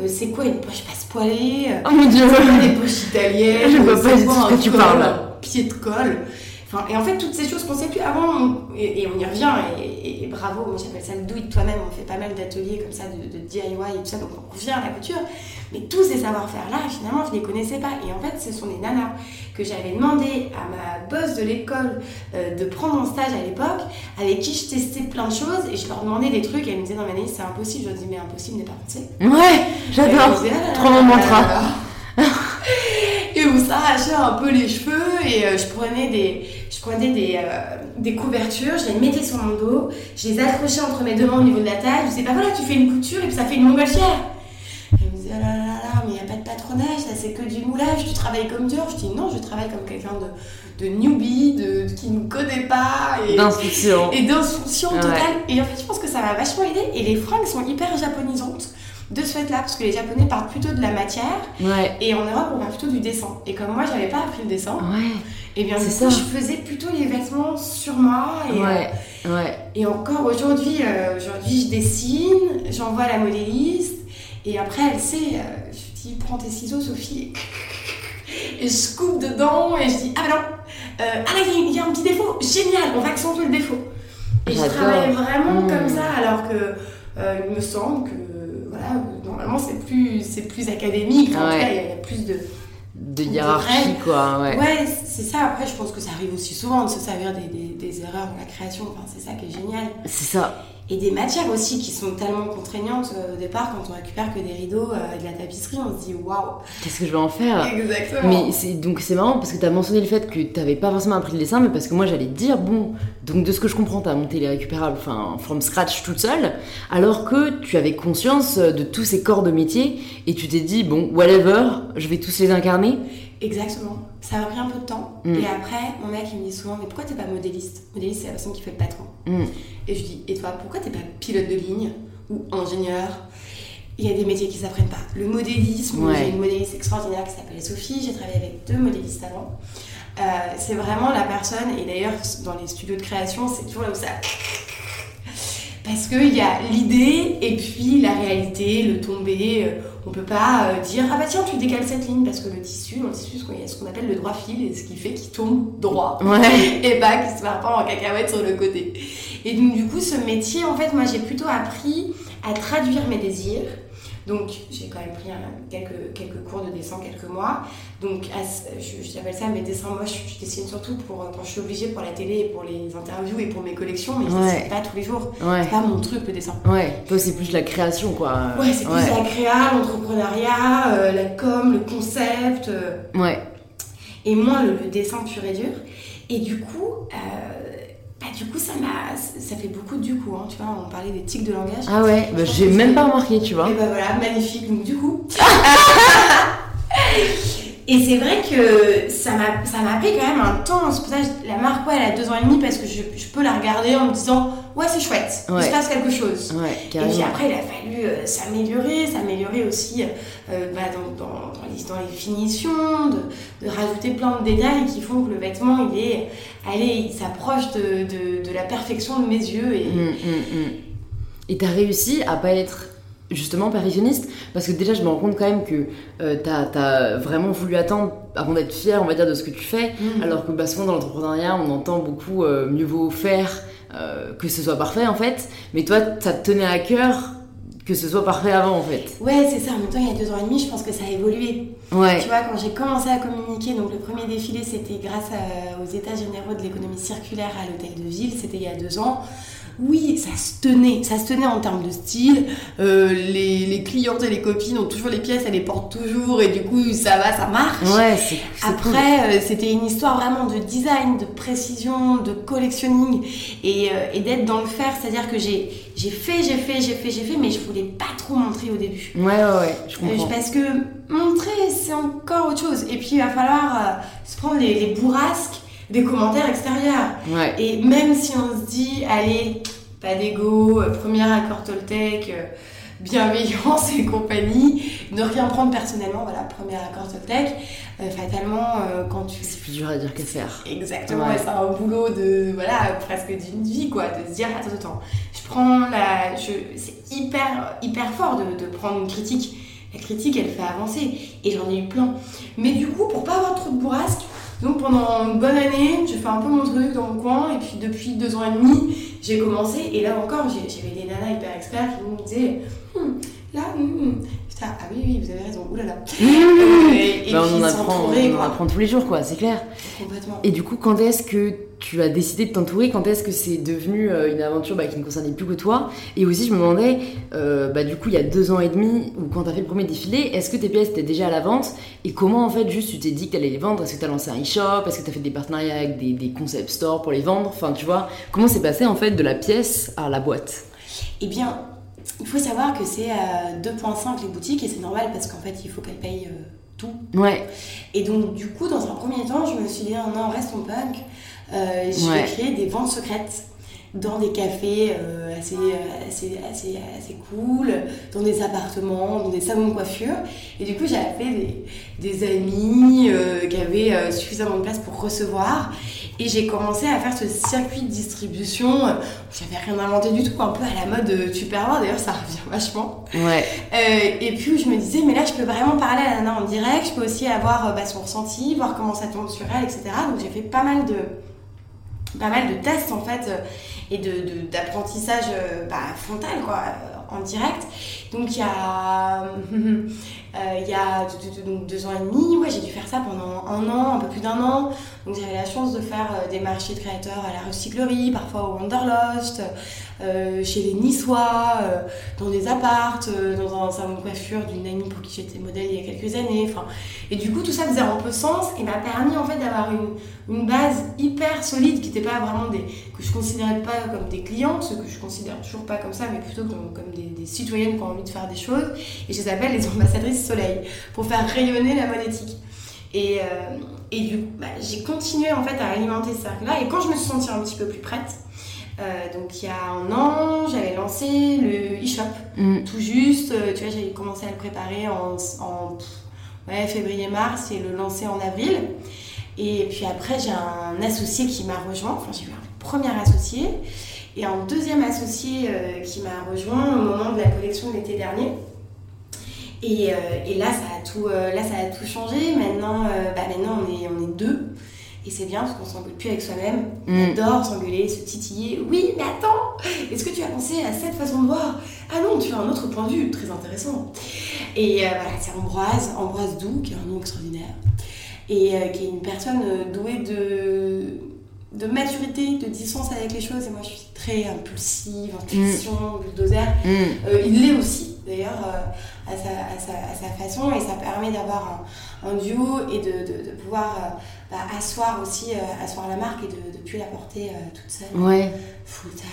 Euh, c'est quoi une poche passe poilée oh mon dieu c'est quoi des poches italiennes? Je vois pas du tout ce que tu parles pied de colle et en fait, toutes ces choses qu'on sait plus avant, et, on y revient, et, bravo, moi j'appelle ça le do it toi-même, on fait pas mal d'ateliers comme ça, de, DIY et tout ça, donc on revient à la couture. Mais tous ces savoir-faire-là, finalement, je les connaissais pas. Et en fait, ce sont des nanas que j'avais demandé à ma boss de l'école euh, de prendre en stage à l'époque, avec qui je testais plein de choses, et je leur demandais des trucs, et elles me disaient, non, mais c'est impossible. Je leur disais, mais impossible n'est pas pensé. Ouais, j'adore. Trop mon mantra. Et un peu les cheveux, et euh, je prenais des je prenais des, euh, des, couvertures, je les mettais sur mon dos, je les accrochais entre mes deux mains au niveau de la taille. Je disais, bah voilà, tu fais une couture et puis ça fait une montgolfière. Elle me disait, oh là là là, mais il n'y a pas de patronage, ça c'est que du moulage, tu travailles comme dur. Je dis, non, je travaille comme quelqu'un de, de newbie, de, qui ne connaît pas. D'insouciant. Et d'insouciant totale. Et en fait, je pense que ça m'a vachement aidé. Et les fringues sont hyper japonisantes de ce fait-là, parce que les Japonais parlent plutôt de la matière, et en Europe on parle plutôt du dessin. Et comme moi j'avais pas appris le dessin, ouais. Et bien du coup, je faisais plutôt les vêtements sur moi. Et, ouais, et encore aujourd'hui, euh, aujourd'hui, je dessine, j'envoie la modéliste. Et après, elle sait, euh, je dis, prends tes ciseaux, Sophie. Et je coupe dedans et je dis, ah ben non, euh, ah là, il y, a un petit défaut, génial, on va accentuer le défaut. Et je travaille vraiment mmh. comme ça, alors que il me semble que, voilà, normalement, c'est plus, c'est plus académique. En tout cas, il y, a plus de de hiérarchie, quoi. Ouais, ouais c'est ça. Après, je pense que ça arrive aussi souvent de se servir des, des, des erreurs dans la création. Enfin, c'est ça qui est génial. C'est ça et des matières aussi qui sont tellement contraignantes euh, au départ quand on récupère que des rideaux euh, et de la tapisserie on se dit waouh. Qu'est-ce que je vais en faire? Exactement. Mais c'est donc c'est marrant parce que tu as mentionné le fait que tu n'avais pas forcément appris le dessin mais parce que moi j'allais te dire bon donc de ce que je comprends tu as monté les récupérables enfin from scratch toute seule alors que tu avais conscience de tous ces corps de métier et tu t'es dit bon whatever je vais tous les incarner Exactement. Ça m'a pris un peu de temps. Mm. Et après, mon mec, il me dit souvent, mais pourquoi t'es pas modéliste? Modéliste, c'est la personne qui fait le patron. Mm. Et je dis, et toi, pourquoi t'es pas pilote de ligne ou ingénieur? Il y a des métiers qui s'apprennent pas. Le modélisme, j'ai une modéliste extraordinaire qui s'appelle Sophie, j'ai travaillé avec deux modélistes avant. Euh, c'est vraiment la personne, et d'ailleurs, dans les studios de création, c'est toujours là où ça parce qu'il y a l'idée et puis la réalité, le tombé. Euh, on peut pas euh, dire ah bah tiens tu décales cette ligne parce que le tissu, dans le tissu, ce qu'on appelle le droit fil et ce qui fait qu'il tombe droit et pas qu'il se met pas en cacahuète sur le côté. Et donc du coup ce métier en fait moi j'ai plutôt appris à traduire mes désirs Donc j'ai quand même pris quelques, quelques cours de dessin quelques mois. Donc je j'appelle ça mes dessins moches. Je dessine surtout pour quand je suis obligée pour la télé et pour les interviews et pour mes collections, mais je ne dessine pas tous les jours. C'est pas mon truc le dessin. Ouais, toi c'est plus la création quoi. Ouais, c'est plus la créa, l'entrepreneuriat, euh, la com, le concept. Euh. Ouais. Et moins le, dessin pur et dur. Et du coup, euh, bah, du coup, ça m'a, ça fait beaucoup du coup. Hein, tu vois, on parlait des tics de langage. Ah ouais, bah, j'ai même pas remarqué, tu vois. Et bah voilà, magnifique. Donc du coup. Et c'est vrai que ça m'a, pris quand même un temps. C'est pour ça que la marque, ouais, elle a deux ans et demi parce que je, je peux la regarder en me disant, ouais, c'est chouette, il se passe quelque chose. Ouais, et puis après, il a fallu euh, s'améliorer, s'améliorer aussi euh, bah, dans, dans, dans, les, dans, les, finitions, de, de, rajouter plein de détails qui font que le vêtement, il est, allez, il s'approche de, de, de, la perfection de mes yeux. Et mmh, mmh. Et t'as réussi à pas être justement perfectionniste parce que déjà je me rends compte quand même que euh, t'as as vraiment voulu attendre avant d'être fier on va dire de ce que tu fais. Mmh. alors que bah, souvent dans l'entrepreneuriat on entend beaucoup euh, mieux vaut faire euh, que ce soit parfait en fait. Mais toi ça te tenait à cœur que ce soit parfait avant en fait. Ouais c'est ça. En même temps il y a deux ans et demi je pense que ça a évolué. Ouais. tu vois quand j'ai commencé à communiquer donc le premier défilé c'était grâce aux états généraux de l'économie circulaire à l'hôtel de ville. C'était il y a deux ans oui, ça se tenait, ça se tenait en termes de style. Euh, les, les, clientes et les copines ont toujours les pièces, elles les portent toujours et du coup ça va, ça marche. Ouais, Après, euh, c'était une histoire vraiment de design, de précision, de collectionning et, euh, et d'être dans le faire. C'est-à-dire que j'ai j'ai fait, j'ai fait, j'ai fait, j'ai fait, mais je voulais pas trop montrer au début. Ouais, ouais, ouais, je comprends. parce que montrer, c'est encore autre chose. Et puis il va falloir se prendre les, les bourrasques des commentaires extérieurs. Et même si on se dit, allez, pas d'ego, euh, premier accord Toltec, euh, bienveillance et compagnie, ne rien prendre personnellement, voilà, premier accord Toltec, euh, fatalement, quand tu... C'est plus dur à dire que faire. Exactement, c'est un boulot de, voilà, presque d'une vie, quoi, de se dire, attends, attends, je prends la... C'est hyper, hyper fort de, de prendre une critique. La critique, elle fait avancer. Et j'en ai eu plein. Mais du coup, pour pas avoir trop de bourrasque, donc pendant une bonne année, j'ai fait un peu mon truc dans mon coin et puis depuis deux ans et demi, j'ai commencé et là encore, j'avais des nanas hyper experts qui me disaient hum, là, hum, ah oui, oui, vous avez raison, oulala. et, bah, on, en apprend, on en apprend tous les jours, quoi, c'est clair. Complètement. Et du coup, quand est-ce que tu as décidé de t'entourer? Quand est-ce que c'est devenu euh, une aventure bah, qui ne concernait plus que toi? Et aussi, je me demandais, euh, bah, du coup, il y a deux ans et demi, ou quand tu as fait le premier défilé, est-ce que tes pièces étaient déjà à la vente? Et comment, en fait, juste tu t'es dit que tu allais les vendre? Est-ce que tu as lancé un e-shop? Est-ce que tu as fait des partenariats avec des, des concept stores pour les vendre? Enfin, tu vois, comment c'est passé, en fait, de la pièce à la boîte? Eh bien, il faut savoir que c'est à 2,5 les boutiques et c'est normal parce qu'en fait, il faut qu'elles payent euh, tout. Ouais. Et donc, du coup, dans un premier temps, je me suis dit, non, restons punk. Euh, je vais créer des ventes secrètes dans des cafés euh, assez, assez, assez, assez cool, dans des appartements, dans des salons de coiffure. Et du coup, j'ai appelé des, des amis euh, qui avaient euh, suffisamment de place pour recevoir. Et j'ai commencé à faire ce circuit de distribution. J'avais rien inventé du tout, un peu à la mode Tupperware. D'ailleurs, ça revient vachement. Ouais. et puis, je me disais, mais là, je peux vraiment parler à la nana en direct. Je peux aussi avoir bah, son ressenti, voir comment ça tombe sur elle, etc. Donc, j'ai fait pas mal de pas mal de tests en fait et d'apprentissage de, de, bah, frontal quoi, en direct. Donc il y a, euh, il y a donc deux ans et demi, ouais, j'ai dû faire ça pendant un an, un peu plus d'un an. Donc j'avais la chance de faire euh, des marchés de créateurs à la recyclerie, parfois au Wanderlost, euh, chez les Niçois, euh, dans des appartes, euh, dans un salon de coiffure d'une amie pour qui j'étais modèle il y a quelques années. Et du coup, tout ça faisait un peu sens et m'a permis en fait d'avoir une, une, base hyper solide qui n'était pas vraiment des que je considérais pas comme des clients, ce que je considère toujours pas comme ça, mais plutôt comme, comme des, citoyennes qui ont envie de faire des choses. Et je les appelle les ambassadrices soleil pour faire rayonner la mode éthique. Et, euh, et du coup, bah, j'ai continué en fait à alimenter ce cercle-là. Et quand je me suis sentie un petit peu plus prête, euh, donc il y a un an, j'avais lancé le e-shop, mm. tout juste. Euh, tu vois, j'ai commencé à le préparer en, en ouais, février-mars et le lancer en avril. Et puis après, j'ai un associé qui m'a rejoint. Enfin, j'ai eu un premier associé et un deuxième associé euh, qui m'a rejoint au moment de la collection de l'été dernier. Et, euh, et, là, ça a tout, euh, là, ça a tout changé. Maintenant, bah, maintenant on, est, on est deux. Et c'est bien parce qu'on s'engueule plus avec soi-même. On adore s'engueuler, se titiller. Oui, mais attends, est-ce que tu as pensé à cette façon de voir? Ah non, tu as un autre point de vue, très intéressant. Et euh, voilà, c'est Ambroise, Ambroise Doux, qui est un nom extraordinaire. Et euh, qui est une personne euh, douée de, de maturité, de distance avec les choses. Et moi, je suis très impulsive, intuition, bulldozer. Euh, il l'est aussi, d'ailleurs, euh, à, sa, à, sa, à, sa, façon. Et ça permet d'avoir un, un, duo et de, de, de pouvoir euh, bah, asseoir aussi, euh, asseoir la marque et de ne plus la porter toute seule. Ouais. Full time.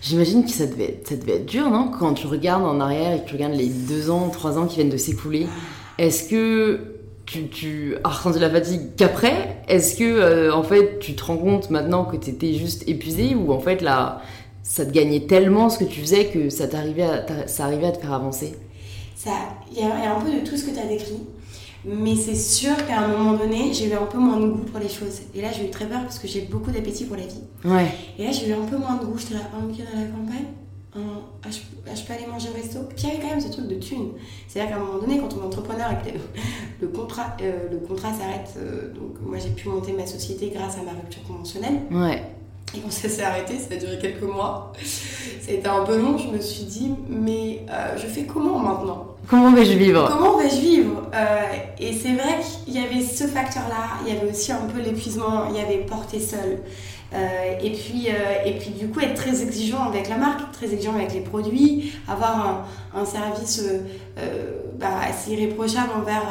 J'imagine que ça devait, être, ça devait être dur, non? Quand tu regardes en arrière et que tu regardes les deux ans, trois ans qui viennent de s'écouler, est-ce que tu, tu as ressenti la fatigue qu'après? Est-ce que, euh, en fait, tu te rends compte maintenant que tu étais juste épuisé ou en fait, là, ça te gagnait tellement ce que tu faisais que ça t'arrivait à, ça arrivait à te faire avancer Il y, y, a un peu de tout ce que tu as décrit. Mais c'est sûr qu'à un moment donné, j'ai eu un peu moins de goût pour les choses. Et là, j'ai eu très peur parce que j'ai beaucoup d'appétit pour la vie. Ouais. Et là, j'ai eu un peu moins de goût. J'étais là, un week-end à la campagne, un, ah, je, ah, je, peux aller manger au resto. Puis il y avait quand même ce truc de thune. C'est-à-dire qu'à un moment donné, quand on est entrepreneur et que le contrat, euh, le contrat s'arrête, euh, donc moi j'ai pu monter ma société grâce à ma rupture conventionnelle. Ouais. Quand ça s'est arrêté, ça a duré quelques mois. Ça a été un peu long, je me suis dit, mais euh, je fais comment maintenant? Comment vais-je vivre? Comment vais-je vivre? Euh, Et c'est vrai qu'il y avait ce facteur-là, il y avait aussi un peu l'épuisement, il y avait porter seul. Euh, et, puis, euh, et puis du coup être très exigeant avec la marque, très exigeant avec les produits, avoir un, un service bah, assez irréprochable envers,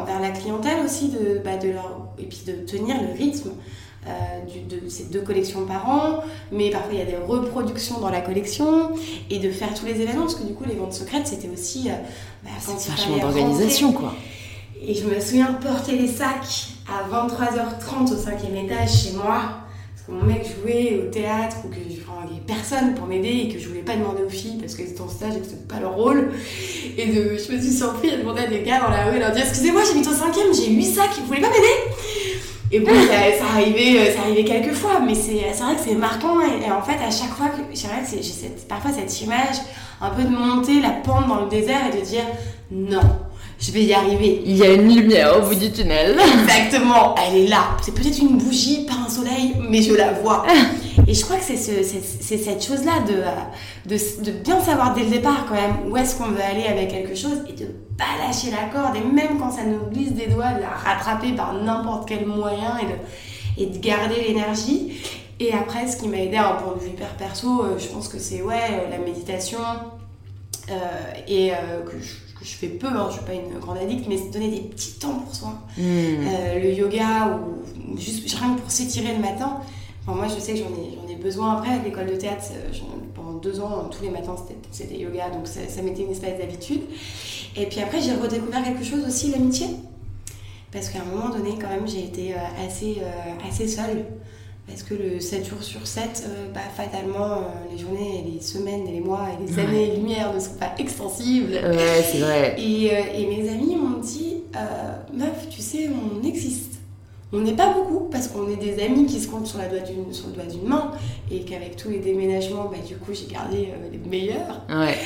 envers la clientèle aussi, de, bah, de leur, et puis de tenir le rythme. Euh, de ces deux collections par an, mais parfois il y a des reproductions dans la collection et de faire tous les événements parce que du coup les ventes secrètes c'était aussi euh, bah, c'est vachement d'organisation quoi. Et je me souviens porter les sacs à 23h30 au cinquième étage chez moi parce que mon mec jouait au théâtre ou que il n'y personne pour m'aider et que je voulais pas demander aux filles parce qu'elles étaient en stage et que c'était pas leur rôle. Et de, je me suis surpris à demander à des gars dans la rue et leur dire excusez-moi j'ai mis au cinquième, j'ai 8 sacs, vous voulez pas m'aider? Et bon, ça, ça, arrivait, ça arrivait quelques fois, mais c'est vrai que c'est marquant. Et, et, en fait, à chaque fois que j'ai cette, parfois cette image un peu de monter la pente dans le désert et de dire non, je vais y arriver. Il y a une lumière au bout du tunnel. Exactement, elle est là. C'est peut-être une bougie, pas un soleil, mais je la vois. Et je crois que c'est ce, cette chose-là de, de, de, bien savoir dès le départ quand même où est-ce qu'on veut aller avec quelque chose et de pas lâcher la corde. Et même quand ça nous glisse des doigts, de la rattraper par n'importe quel moyen et de, et de garder l'énergie. Et après, ce qui m'a aidé à un point de vue hyper perso, euh, je pense que c'est ouais, la méditation euh, et euh, que je je fais peu, hein, je suis pas une grande addict, mais donner des petits temps pour soi. Mmh. Euh, le yoga ou, ou, juste rien que pour s'étirer le matin. Enfin, moi, je sais que j'en ai, ai besoin après avec l'école de théâtre. Pendant deux ans, tous les matins, c'était yoga, donc ça, ça mettait une espèce d'habitude. Et puis après, j'ai redécouvert quelque chose aussi, l'amitié. Parce qu'à un moment donné, quand même, j'ai été euh, assez, euh, assez seule. Parce que le 7 jours sur 7, euh, bah, fatalement, euh, les journées, les semaines, et les mois et les années ouais. lumière ne sont pas extensibles. Ouais, c'est vrai. Et, euh, et, mes amis m'ont dit Meuf, tu sais, on existe. On n'est pas beaucoup parce qu'on est des amis qui se comptent sur, la doigt sur le doigt d'une main et qu'avec tous les déménagements, bah, du coup, j'ai gardé les meilleurs. Ouais.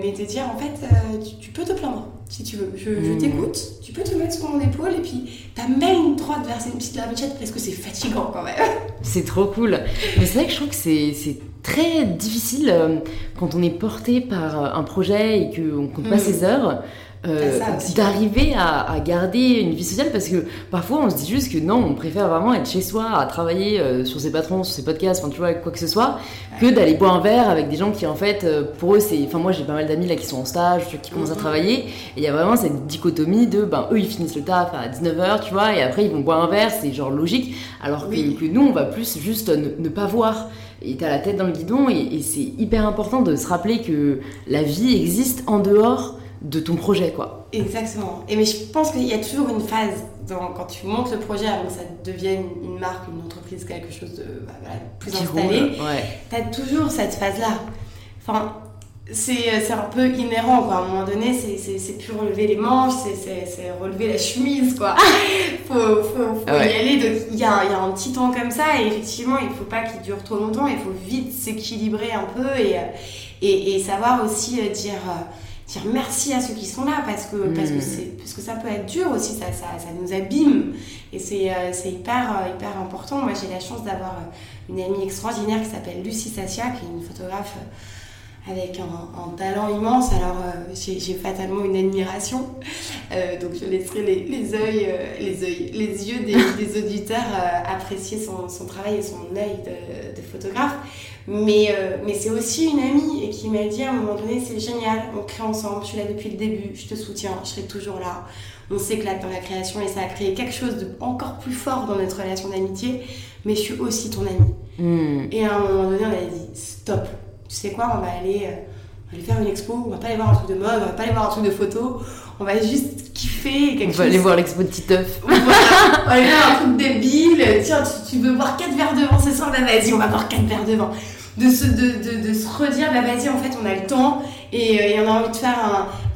mais de dire, en fait, tu, tu peux te plaindre si tu veux. Je, je mmh. t'écoute, tu peux te mettre sur mon épaule et puis t'as même une droite verser une petite lavachette parce que c'est fatigant quand même. C'est trop cool. Mais c'est vrai que je trouve que c'est très difficile euh, quand on est porté par euh, un projet et qu'on compte pas mmh. ses heures. Euh, d'arriver à, à, garder une vie sociale parce que parfois on se dit juste que non, on préfère vraiment être chez soi à travailler euh, sur ses patrons, sur ses podcasts, enfin tu vois, quoi que ce soit, que d'aller boire un verre avec des gens qui en fait, euh, pour eux, c'est. Enfin, moi j'ai pas mal d'amis là qui sont en stage, qui commencent à Mm-hmm. travailler, et il y a vraiment cette dichotomie de ben eux ils finissent le taf à 19h, tu vois, et après ils vont boire un verre, c'est genre logique, alors oui. que, que, nous on va plus juste ne, ne pas voir et t'as la tête dans le guidon et, et c'est hyper important de se rappeler que la vie existe en dehors de ton projet quoi. Exactement. Et mais je pense qu'il y a toujours une phase dans, quand tu montes le projet avant que ça devienne une marque, une entreprise, quelque chose de bah, voilà, plus Qui installé. Ouais. T'as toujours cette phase-là. Enfin, c'est un peu inhérent quoi. À un moment donné, c'est plus relever les manches, c'est relever la chemise quoi. faut, faut, faut ouais. y aller. Donc il y a, y a un petit temps comme ça et effectivement, il faut pas qu'il dure trop longtemps. Il faut vite s'équilibrer un peu et, et, et, savoir aussi dire dire merci à ceux qui sont là parce que, parce que, c'est, parce que ça peut être dur aussi, ça, ça, ça nous abîme. Et c'est, c'est hyper, hyper important. Moi, j'ai la chance d'avoir une amie extraordinaire qui s'appelle Lucie Sassia, qui est une photographe avec un, talent immense. Alors, euh, j'ai fatalement une admiration. Euh, donc, je laisserai les, les, yeux, euh, les, les yeux des, auditeurs apprécier son, son, travail et son œil de, de photographe. Mais, mais c'est aussi une amie qui m'a dit à un moment donné c'est génial, on crée ensemble, je suis là depuis le début, je te soutiens, je serai toujours là. On s'éclate dans la création et ça a créé quelque chose de encore plus fort dans notre relation d'amitié, mais je suis aussi ton amie. Hmm. Et à un moment donné, on a dit stop, tu sais quoi, on va aller, euh, on va aller faire une expo, on va pas aller voir un truc de mode, on va pas aller voir un truc de photo, on va juste kiffer quelque chose. On va aller voir l'expo de Titeuf. on va aller voir un truc débile, tiens, tu, veux voir 4 verres de vin ce soir, vas-y, on va voir 4 verres de vin. De se, de, de, de se redire, bah vas-y, en fait, on a le temps et, euh, on a envie de faire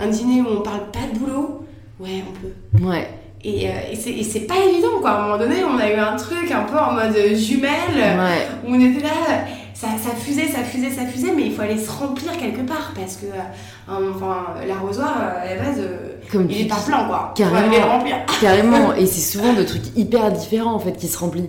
un, un, dîner où on parle pas de boulot. Ouais, on peut. Ouais. Et, euh, et c'est pas évident, quoi. À un moment donné, on a eu un truc un peu en mode jumelle, ouais. où on était là ça, ça, fusait, ça fusait, ça fusait, mais il faut aller se remplir quelque part parce que euh, enfin, l'arrosoir, euh, à la base, euh, il est pas plein quoi. Carrément. remplir. Carrément. Et c'est souvent de trucs hyper différents en fait qui se remplissent.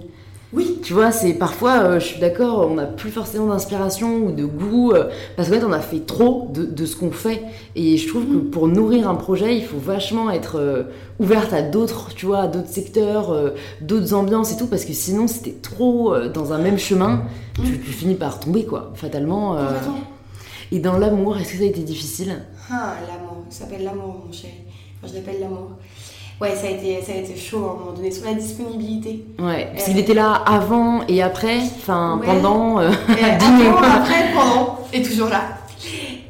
Oui. Tu vois, c'est parfois, je suis d'accord, on n'a plus forcément d'inspiration ou de goût, parce qu'en fait, on a fait trop de, de ce qu'on fait. Et je trouve que mm. pour nourrir un projet, il faut vachement être ouverte à d'autres, tu vois, à d'autres secteurs, d'autres ambiances et tout, parce que sinon, c'était trop dans un même chemin tu, finis par tomber, quoi, fatalement. Euh. Et dans l'amour, est-ce que ça a été difficile? Ah, l'amour, ça s'appelle l'amour, mon chéri. Enfin, je l'appelle l'amour. Ouais, ça a, été, ça a été chaud à un moment donné, sur la disponibilité. Ouais, parce qu'il était là avant et après, enfin pendant. Euh, avant, après, pendant, et toujours là.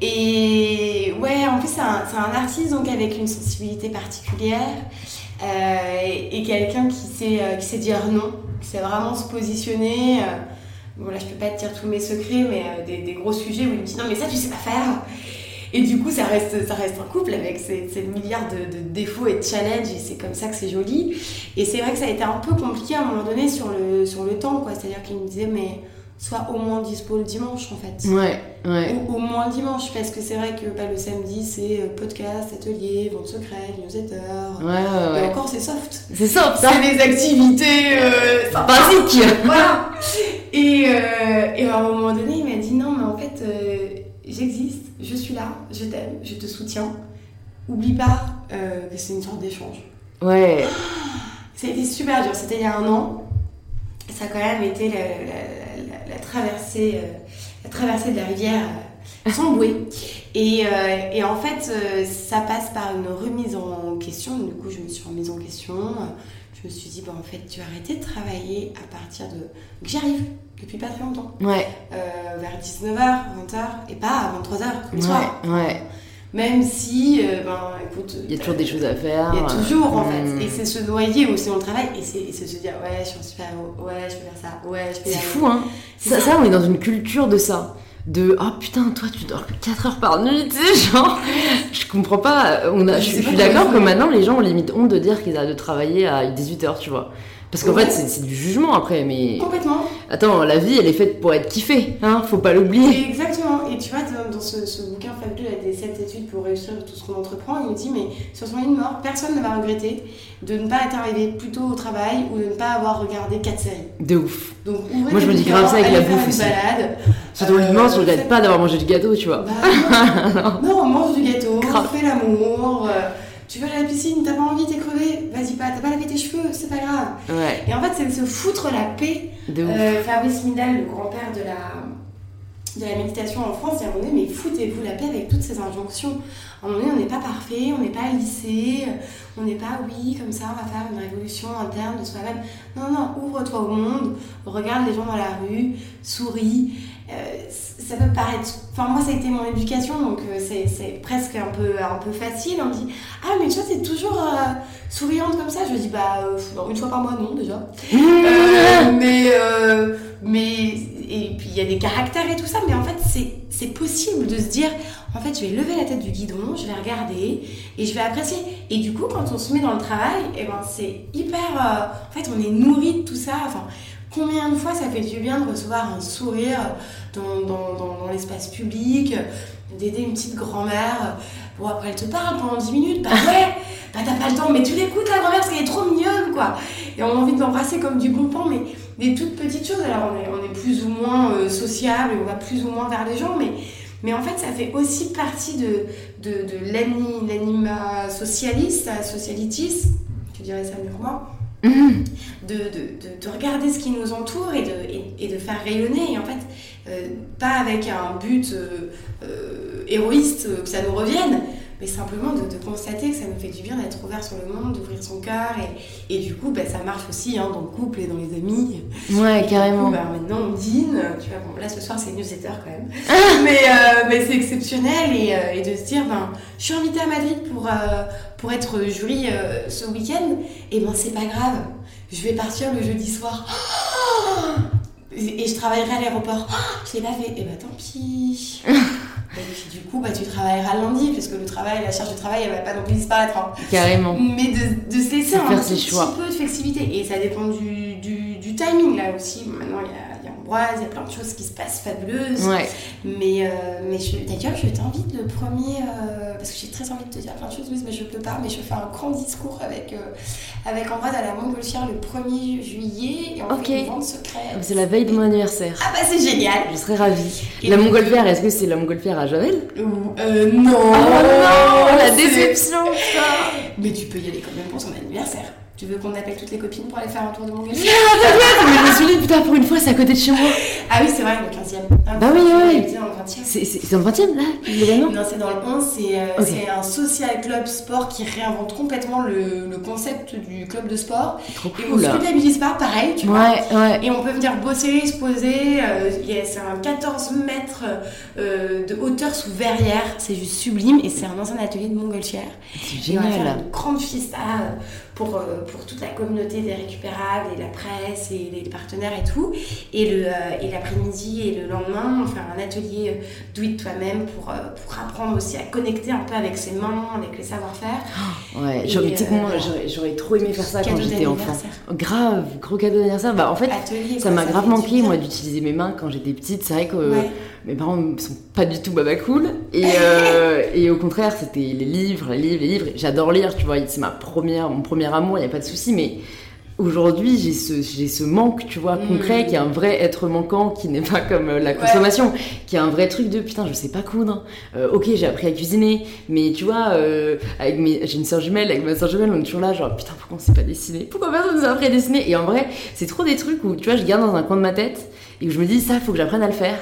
Et ouais, en plus, c'est un, un, artiste donc avec une sensibilité particulière euh, et, quelqu'un qui sait, euh, qui sait dire non, qui sait vraiment se positionner. Bon, là, je peux pas te dire tous mes secrets, mais euh, des, gros sujets où il me dit non, mais ça, tu sais pas faire. Et du coup, ça reste, ça reste un couple avec ces, milliards de, défauts et de challenges, et c'est comme ça que c'est joli. Et c'est vrai que ça a été un peu compliqué à un moment donné sur le, sur le temps, quoi. C'est-à-dire qu'il me disait, mais soit au moins dispo le dimanche en fait. Ouais, ouais. Ou au moins le dimanche, parce que c'est vrai que bah, le samedi c'est euh, podcast, atelier, vente secrète, newsletter. Ouais, ouais, Et encore c'est soft. C'est soft, ça. C'est des activités euh, basiques. voilà. Et, euh, et, à un moment donné, il m'a dit non, mais en fait, euh, j'existe, je suis là, je t'aime, je te soutiens. Oublie pas que c'est une sorte d'échange. Ouais. Ça a été super dur, c'était il y a un an. Ça a quand même été la la traversée, euh, la traversée de la rivière euh, sans bouée. Et, euh, et, en fait, ça passe par une remise en question. Du coup, je me suis remise en question. Je me suis dit, bah, en fait, tu as arrêté de travailler à partir de. J'y arrive depuis pas très longtemps. Ouais. Vers 19h, 20h, et pas à 23h, comme ouais, Ouais. Même si, ben, écoute. Il y a toujours des choses à faire. Il y a toujours, en fait. Hmm. Et c'est se noyer aussi dans le travail, et c'est se dire, ouais, je suis un super héros, ouais, je peux faire ça, ouais, je peux C'est fou, hein. Ça, ça, on est dans une culture de ça. De oh putain, toi tu dors que 4 heures par nuit, tu sais, genre. Je comprends pas. On a, je, suis d'accord que maintenant les gens ont limite honte de dire qu'ils arrêtent de travailler à 18 heures, tu vois. Parce qu'en fait, c'est du jugement après, mais. Complètement. Attends, la vie, elle est faite pour être kiffée, hein, faut pas l'oublier. Exactement. Et tu vois, dans, ce, ce, bouquin fabuleux, des 7 études pour réussir tout ce qu'on entreprend, il me dit, mais sur son lit de mort, personne ne va regretter de ne pas être arrivé plus tôt au travail ou de ne pas avoir regardé 4 séries. De ouf. Donc, Moi, je me dis grave ça avec la bouffe aussi. Balade. Sur ton lit de mort, je regrette pas d'avoir mangé du gâteau, tu vois. Bah, non. on mange du gâteau, on fait l'amour. Euh, tu vas à la piscine, t'as pas envie, t'es crevé, vas-y pas, t'as pas lavé tes cheveux, c'est pas grave. Ouais. Et en fait, c'est de se foutre la paix. De euh, Fabrice Midal, le grand-père de la, de la méditation en France, il a un moment donné, mais foutez-vous la paix avec toutes ces injonctions. À un moment donné, on n'est pas parfait, on n'est pas lycée, on n'est pas, oui, comme ça, on va faire une révolution interne de soi-même. Non, non, ouvre-toi au monde, regarde les gens dans la rue, souris. Euh, ça peut paraître. Enfin, moi, ça a été mon éducation, donc euh, c'est presque un peu, un peu facile. On me dit Ah, mais toi, t'es toujours euh, souriante comme ça? Je dis Bah, une fois par mois, non, déjà. Mmh. mais. mais et puis il y a des caractères et tout ça, mais en fait c'est possible de se dire, en fait je vais lever la tête du guidon, je vais regarder et je vais apprécier. Et du coup quand on se met dans le travail, et eh ben, c'est hyper... en fait on est nourri de tout ça. Enfin, Combien de fois ça fait du bien de recevoir un sourire dans, dans, dans, l'espace public d'aider une petite grand-mère? Bon, après, elle te parle pendant 10 minutes. Bah ouais, bah t'as pas le temps, mais tu l'écoutes, la grand-mère, parce qu'elle est trop mignonne, quoi. Et on a envie de l'embrasser comme du bon pain, mais des toutes petites choses. Alors, on est, on est plus ou moins euh, sociable, on va plus ou moins vers les gens, mais, mais en fait, ça fait aussi partie de, de, de l'anima socialiste, socialitis, tu dirais ça mieux que moi. De, de, de, de regarder ce qui nous entoure et de, faire rayonner. Et en fait, euh, pas avec un but euh, euh, héroïste, que ça nous revienne, mais simplement de, de constater que ça nous fait du bien d'être ouvert sur le monde, d'ouvrir son cœur. Et, et du coup, bah, ça marche aussi hein, dans le couple et dans les amis. Ouais, Et carrément. coup, bah, maintenant, on dîne. Tu vois, bon, là, ce soir, c'est newsletter quand même. mais euh, mais c'est exceptionnel. Et, euh, et de se dire, ben, je suis invitée à Madrid pour, euh, pour être jury ce week-end. Et ben, c'est pas grave. Je vais partir le jeudi soir. Et je travaillerai à l'aéroport. Je l'ai pas fait. Et bah tant pis. Et puis du coup, bah, tu travailleras lundi, parce que le travail, la charge de travail, elle va pas non plus disparaître. hein. Carrément. Mais de, de se laisser De un petit peu de flexibilité. Et ça dépend du, du, du timing là aussi. Maintenant, il y a, il y a Ambroise, il y a plein de choses qui se passent fabuleuses. Ouais. Mais, euh, mais d'ailleurs, je t'invite le premier, euh, parce que j'ai très envie de te dire plein de choses, mais je peux pas, mais je fais un grand discours avec, euh, avec Ambroise à la Montgolfière le 1er juillet, et on Ok. fait une vente secrète. C'est la veille de mon anniversaire. Ah bah c'est génial Je serais ravie. Et La montgolfière, est-ce que c'est la montgolfière à Javel? Euh, non Oh non, la déception, putain Mais tu peux y aller quand même pour son anniversaire. Tu veux qu'on appelle toutes les copines pour aller faire un tour de Montgolfière? Dit, putain, pour une fois, c'est à côté de chez moi. Ah oui, c'est vrai, le 15e. Ah, Bah oui, 20e. C'est dans le 20 e là, l'événement Non, c'est dans le 11, c'est euh, c'est un social club sport qui réinvente complètement le, le concept du club de sport. Trop Et on cool. se culpabilise pas, pareil, tu vois. Ouais, ouais. Et on peut venir bosser, se poser. euh, c'est un 14 mètres euh, de hauteur sous verrière. C'est juste sublime. Et c'est un ancien atelier de Montgolfière. C'est Et on va faire génial. une grande fiesta euh, pour, pour toute la communauté des récupérables et la presse et les partenaires et tout. Et le, euh, et l'après-midi et le lendemain, on faire un atelier euh, do it toi-même pour, euh, pour apprendre aussi à connecter un peu avec ses mains, avec les savoir-faire. Ouais, euh, moi, j'aurais- j'aurais trop aimé faire ça quand j'étais enfant. Grave, gros cadeau d'anniversaire. Bah, en fait, Atelier, ça m'a grave fait manqué, moi, d'utiliser mes mains quand j'étais petite. C'est vrai que Ouais. mes parents sont pas du tout baba cool. Et, euh, et au contraire, c'était les livres, les livres, les livres. J'adore lire, tu vois. C'est ma première, mon premier amour, il n'y a pas de souci. Mais aujourd'hui, j'ai ce, j'ai ce manque, tu vois, Mm. concret, qui est un vrai être manquant, qui n'est pas comme euh, la consommation, qui est un vrai truc de putain, je sais pas coudre. Euh, ok, j'ai appris à cuisiner, mais tu vois, euh, avec mes, j'ai une soeur jumelle, avec ma soeur jumelle, on est toujours là, genre putain, pourquoi on sait pas dessiner Pourquoi personne nous a appris à dessiner? Et en vrai, c'est trop des trucs où, tu vois, je garde dans un coin de ma tête et où je me dis, ça, faut que j'apprenne à le faire.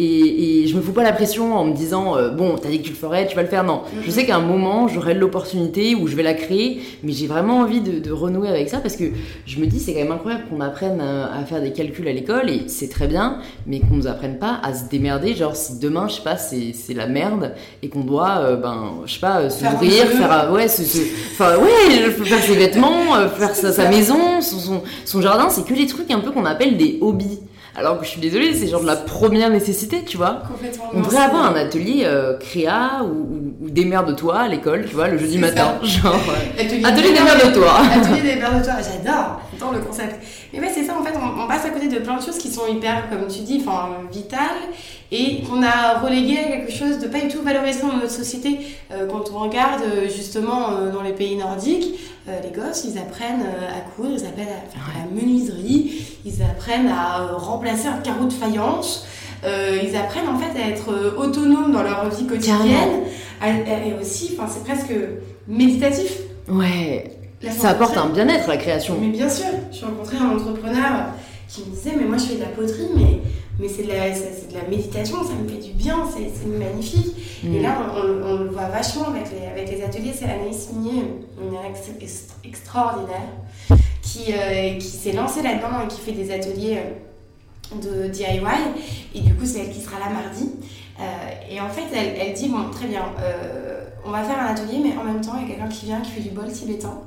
Et, et je me fous pas la pression en me disant euh, bon t'as dit que tu le ferais tu vas le faire. Non. Je sais qu'à un moment j'aurai l'opportunité où je vais la créer mais j'ai vraiment envie de, de renouer avec ça parce que je me dis c'est quand même incroyable qu'on apprenne à, à faire des calculs à l'école et c'est très bien mais qu'on nous apprenne pas à se démerder. Genre si demain je sais pas c'est c'est la merde et qu'on doit euh, ben je sais pas euh, se Faire ouais se, se- enfin ouais faire ses vêtements faire sa, sa maison son, son, son jardin c'est que les trucs un peu qu'on appelle des hobbies alors que je suis désolée c'est genre de la première nécessité tu vois Complètement. on devrait avoir un atelier euh, créa ou, ou, ou démerde-toi à l'école, tu vois, le jeudi matin. Genre, ouais. Atelier, Atelier démerde-toi. Atelier des verres de toi, j'adore, le concept. Mais ouais, c'est ça, en fait, on, on passe à côté de plein de choses qui sont hyper, comme tu dis, enfin, vitales et qu'on a relégué à quelque chose de pas du tout valorisé dans notre société. Euh, quand on regarde euh, justement euh, dans les pays nordiques, euh, les gosses, ils apprennent à coudre, ils apprennent à faire de la menuiserie, ils apprennent à remplacer un carreau de faïence. Euh, ils apprennent en fait à être euh, autonomes dans leur vie quotidienne à- à- et aussi, enfin c'est presque méditatif. Ouais, ça apporte un bien-être la création. Mais bien sûr, j'ai rencontré un entrepreneur qui me disait mais moi je fais de la poterie mais, mais c'est de, de la méditation, ça me fait du bien, c'est magnifique. Et Mm. là on, on- on le voit vachement avec les, avec les ateliers, c'est Anaïs Minier, une ex- ex- extraordinaire, qui, euh, qui s'est lancée là-dedans et qui fait des ateliers euh, de DIY. Et du coup c'est elle qui sera là mardi. Euh, et en fait elle, elle dit bon très bien, euh, on va faire un atelier mais en même temps il y a quelqu'un qui vient qui fait du bol tibétain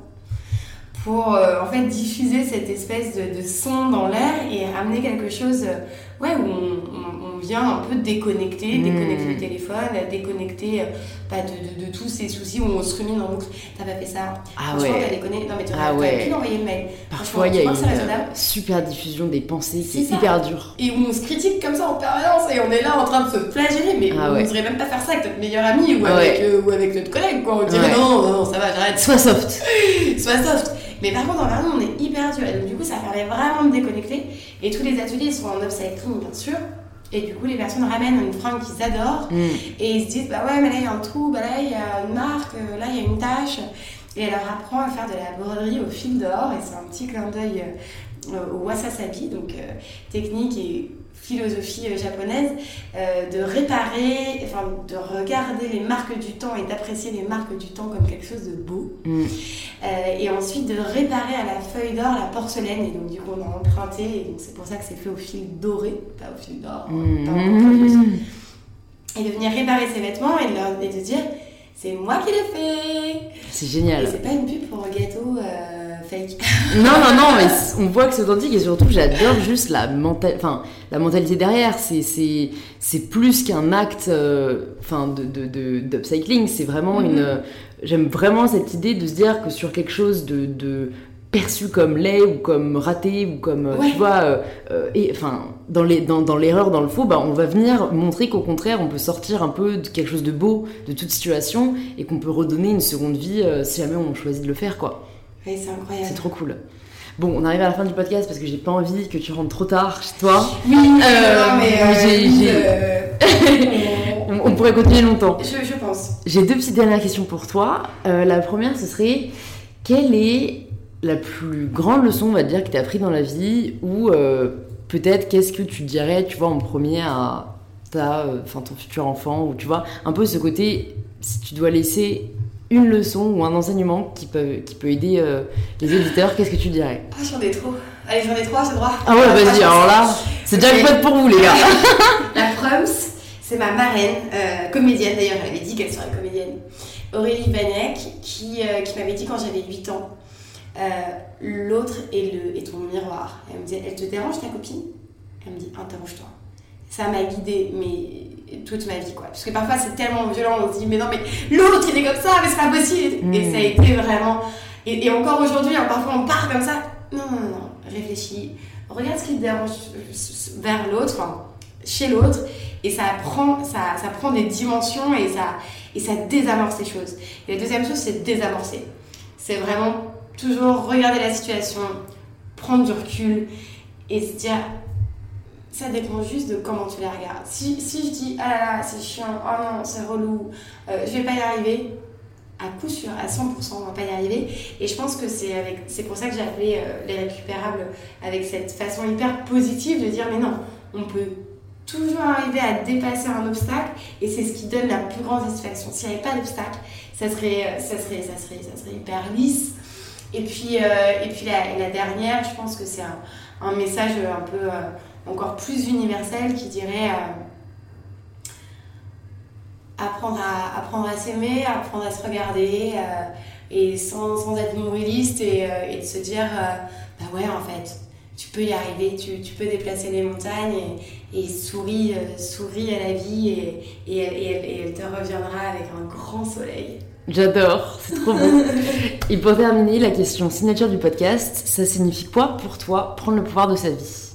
pour euh, en fait diffuser cette espèce de, de son dans l'air et amener quelque chose euh, ouais, où on, on- on vient un peu déconnecter, Mm. déconnecter le téléphone, déconnecter euh, bah, de, de- de tous ces soucis où on se rumine en boucle. T'as pas fait ça Ah ouais. t'as déconné. Non mais tu Ah ouais. pu l'envoyer le mail. Parfois, il y a une super diffusion des pensées C'est hyper dure. Et où on se critique comme ça en permanence et on est là en train de se flageller, mais Ah on ouais. ne devrait même pas faire ça avec notre meilleur ami ou, Ouais. avec, euh, ou avec notre collègue. Quoi. On dirait Ouais. non, non, ça va, j'arrête. Sois soft. Sois soft. Mais par contre, envers nous, on est hyper dur. Et donc, du coup, ça permet vraiment de déconnecter. Et tous les ateliers sont en upcycling, bien sûr. Et du coup, les personnes ramènent une fringue qu'ils adorent. Mm. Et ils se disent, bah ouais, mais là, il y a un trou, bah là, il y a une marque, euh, là, il y a une tache. Et elle leur apprend à faire de la broderie au fil d'or. Et c'est un petit clin d'œil euh, au wasasabi, donc euh, technique et philosophie euh, japonaise, euh, de réparer, enfin, de regarder les marques du temps et d'apprécier les marques du temps comme quelque chose de beau. Mm. Euh, et ensuite de réparer à la feuille d'or la porcelaine. Et donc, du coup, on a emprunté. Et donc, c'est pour ça que c'est fait au fil doré, pas au fil d'or. Mm. Produit. Et de venir réparer ses vêtements et de, leur, et de dire c'est moi qui l'ai fait. C'est génial. c'est pas une pub pour un gâteau euh, fake. Non, non, non, mais on voit que c'est authentique et surtout j'adore juste la, menta- enfin, la mentalité derrière. C'est, plus qu'un acte euh, enfin, de, de, de- d'upcycling. C'est vraiment Mhm. une. euh, J'aime vraiment cette idée de se dire que sur quelque chose de. de perçu comme laid ou comme raté ou comme euh, Ouais. tu vois euh, euh, et enfin dans les dans, dans l'erreur dans le faux bah on va venir montrer qu'au contraire on peut sortir un peu de quelque chose de beau de toute situation et qu'on peut redonner une seconde vie euh, si jamais on choisit de le faire quoi Oui, c'est incroyable. c'est trop cool. Bon, on arrive à la fin du podcast parce que j'ai pas envie que tu rentres trop tard chez toi. Oui, non, mais j'ai- oui, j'ai- On, on pourrait continuer longtemps. je, je pense. J'ai deux petites dernières questions pour toi. La première, ce serait quelle est la plus grande leçon, on va dire, que tu as appris dans la vie ou euh, peut-être qu'est-ce que tu dirais, tu vois, en premier à ta, euh, ton futur enfant ou tu vois, un peu ce côté, si tu dois laisser une leçon ou un enseignement qui peut, qui peut aider euh, les éditeurs, qu'est-ce que tu dirais? Ah, j'en ai trop. Allez, j'en ai trois, c'est droit. Ah ouais, vas-y, alors là, c'est déjà une pour vous, les gars. La Proms, c'est ma marraine, euh, comédienne d'ailleurs, elle avait dit qu'elle serait comédienne. Aurélie Banec, qui, qui m'avait dit quand j'avais 8 ans, euh, l'autre est, le, est ton miroir. Elle me disait, elle te dérange ta copine? Elle me dit, interroge-toi. Ça m'a guidée, mais toute ma vie, quoi. Parce que parfois c'est tellement violent, on se dit, mais non, mais l'autre il est comme ça, mais c'est pas possible. Et ça a été vraiment. Et, et encore aujourd'hui, hein, parfois on part comme ça. Non, non, non, réfléchis. Regarde ce qui te dérange euh, vers l'autre, enfin, chez l'autre, et ça prend, ça, ça prend des dimensions et ça, et ça désamorce les choses. Et la deuxième chose, c'est désamorcer. C'est vraiment toujours regarder la situation, prendre du recul et se dire, ça dépend juste de comment tu la regardes. Si, si je dis, ah là là, c'est chiant, oh non, c'est relou, euh, je vais pas y arriver, à coup sûr, à 100%, on va pas y arriver. Et je pense que c'est avec, c'est pour ça que j'ai appelé euh, les récupérables avec cette façon hyper positive de dire, mais non, on peut toujours arriver à dépasser un obstacle et c'est ce qui donne la plus grande satisfaction. S'il n'y avait pas d'obstacle, ça serait, ça, serait, ça, serait, ça serait hyper lisse. Et puis, euh, et puis la, dernière, je pense que c'est un, message un peu euh, encore plus universel qui dirait euh, apprendre à, apprendre à s'aimer, apprendre à se regarder et sans, sans être nombriliste et, et de se dire bah ouais en fait tu peux y arriver, tu, peux déplacer les montagnes et, et souris, à la vie et, et elle te reviendra avec un grand soleil. J'adore, c'est trop beau. Et pour terminer, la question signature du podcast, ça signifie quoi pour toi prendre le pouvoir de sa vie?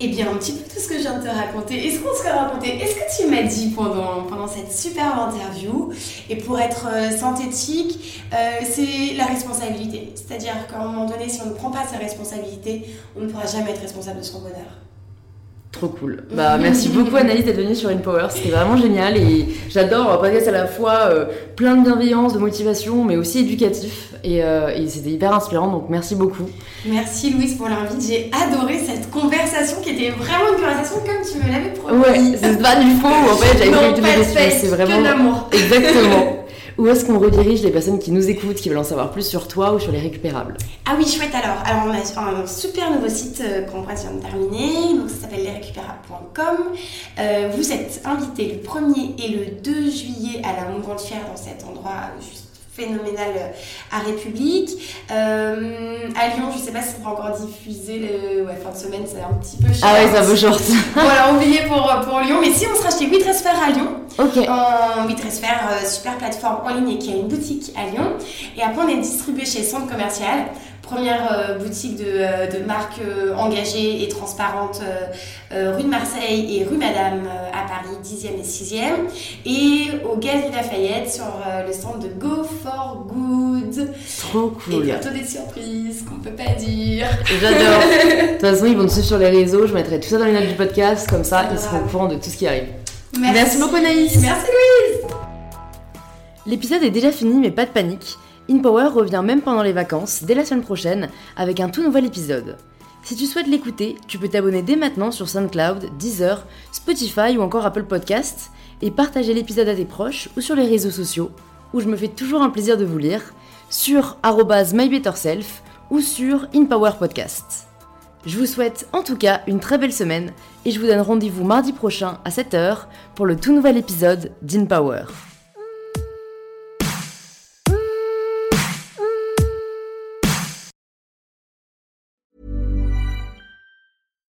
Eh bien, un petit peu tout ce que je viens de te raconter. Est-ce qu'on se raconté Est-ce que tu m'as dit pendant, pendant cette superbe interview Et pour être euh, synthétique, euh, c'est la responsabilité. C'est-à-dire qu'à un moment donné, si on ne prend pas ses responsabilités, on ne pourra jamais être responsable de son bonheur. Trop cool. Bah, merci beaucoup Anaïs d'être venue sur InPower, c'était vraiment génial et j'adore un podcast à la fois euh, plein de bienveillance, de motivation, mais aussi éducatif et, euh, et c'était hyper inspirant donc merci beaucoup. Merci Louise pour l'invite. J'ai adoré cette conversation qui était vraiment une conversation comme tu me l'avais promis. Ouais, c'est pas du faux en fait, j'avais pas de c'est que vraiment. de l'amour. Exactement. Où est-ce qu'on redirige les personnes qui nous écoutent, qui veulent en savoir plus sur toi ou sur les récupérables? Ah oui, chouette alors. Alors, on a un super nouveau site euh, qu'on vient de terminer. Donc, ça s'appelle lesrécupérables.com. Euh, vous êtes invités le 1er et le 2 juillet à la Montgrande Fière dans cet endroit juste phénoménal à République. Euh, à Lyon, je sais pas si on va encore diffuser le ouais, fin de semaine, c'est un petit peu cher. Ah ouais, ça vaut short. voilà, oublié pour, pour Lyon. Mais si on sera chez WeTransfer à Lyon, ok. en WeTransfer, euh, super plateforme en ligne et qui a une boutique à Lyon. Et après, on est distribué chez Centre Commercial première euh, boutique de, euh, de marque euh, engagée et transparente rue de Marseille et rue Madame à Paris, 10e et 6e. Et au Galerie Lafayette sur le stand de Go for Good. Trop cool. Et bientôt des surprises qu'on peut pas dire. J'adore. de toute façon, ils vont nous suivre sur les réseaux. Je mettrai tout ça dans les notes du podcast. Comme ça, ils seront au courant de tout ce qui arrive. Merci, Merci beaucoup, Anaïs. Merci Louise. L'épisode est déjà fini, mais pas de panique. InPower revient même pendant les vacances, dès la semaine prochaine, avec un tout nouvel épisode. Si tu souhaites l'écouter, tu peux t'abonner dès maintenant sur SoundCloud, Deezer, Spotify ou encore Apple Podcasts et partager l'épisode à tes proches ou sur les réseaux sociaux, où je me fais toujours un plaisir de vous lire, sur mybetterself ou sur InPower Podcast. Je vous souhaite en tout cas une très belle semaine et je vous donne rendez-vous mardi prochain à 7h pour le tout nouvel épisode d'InPower.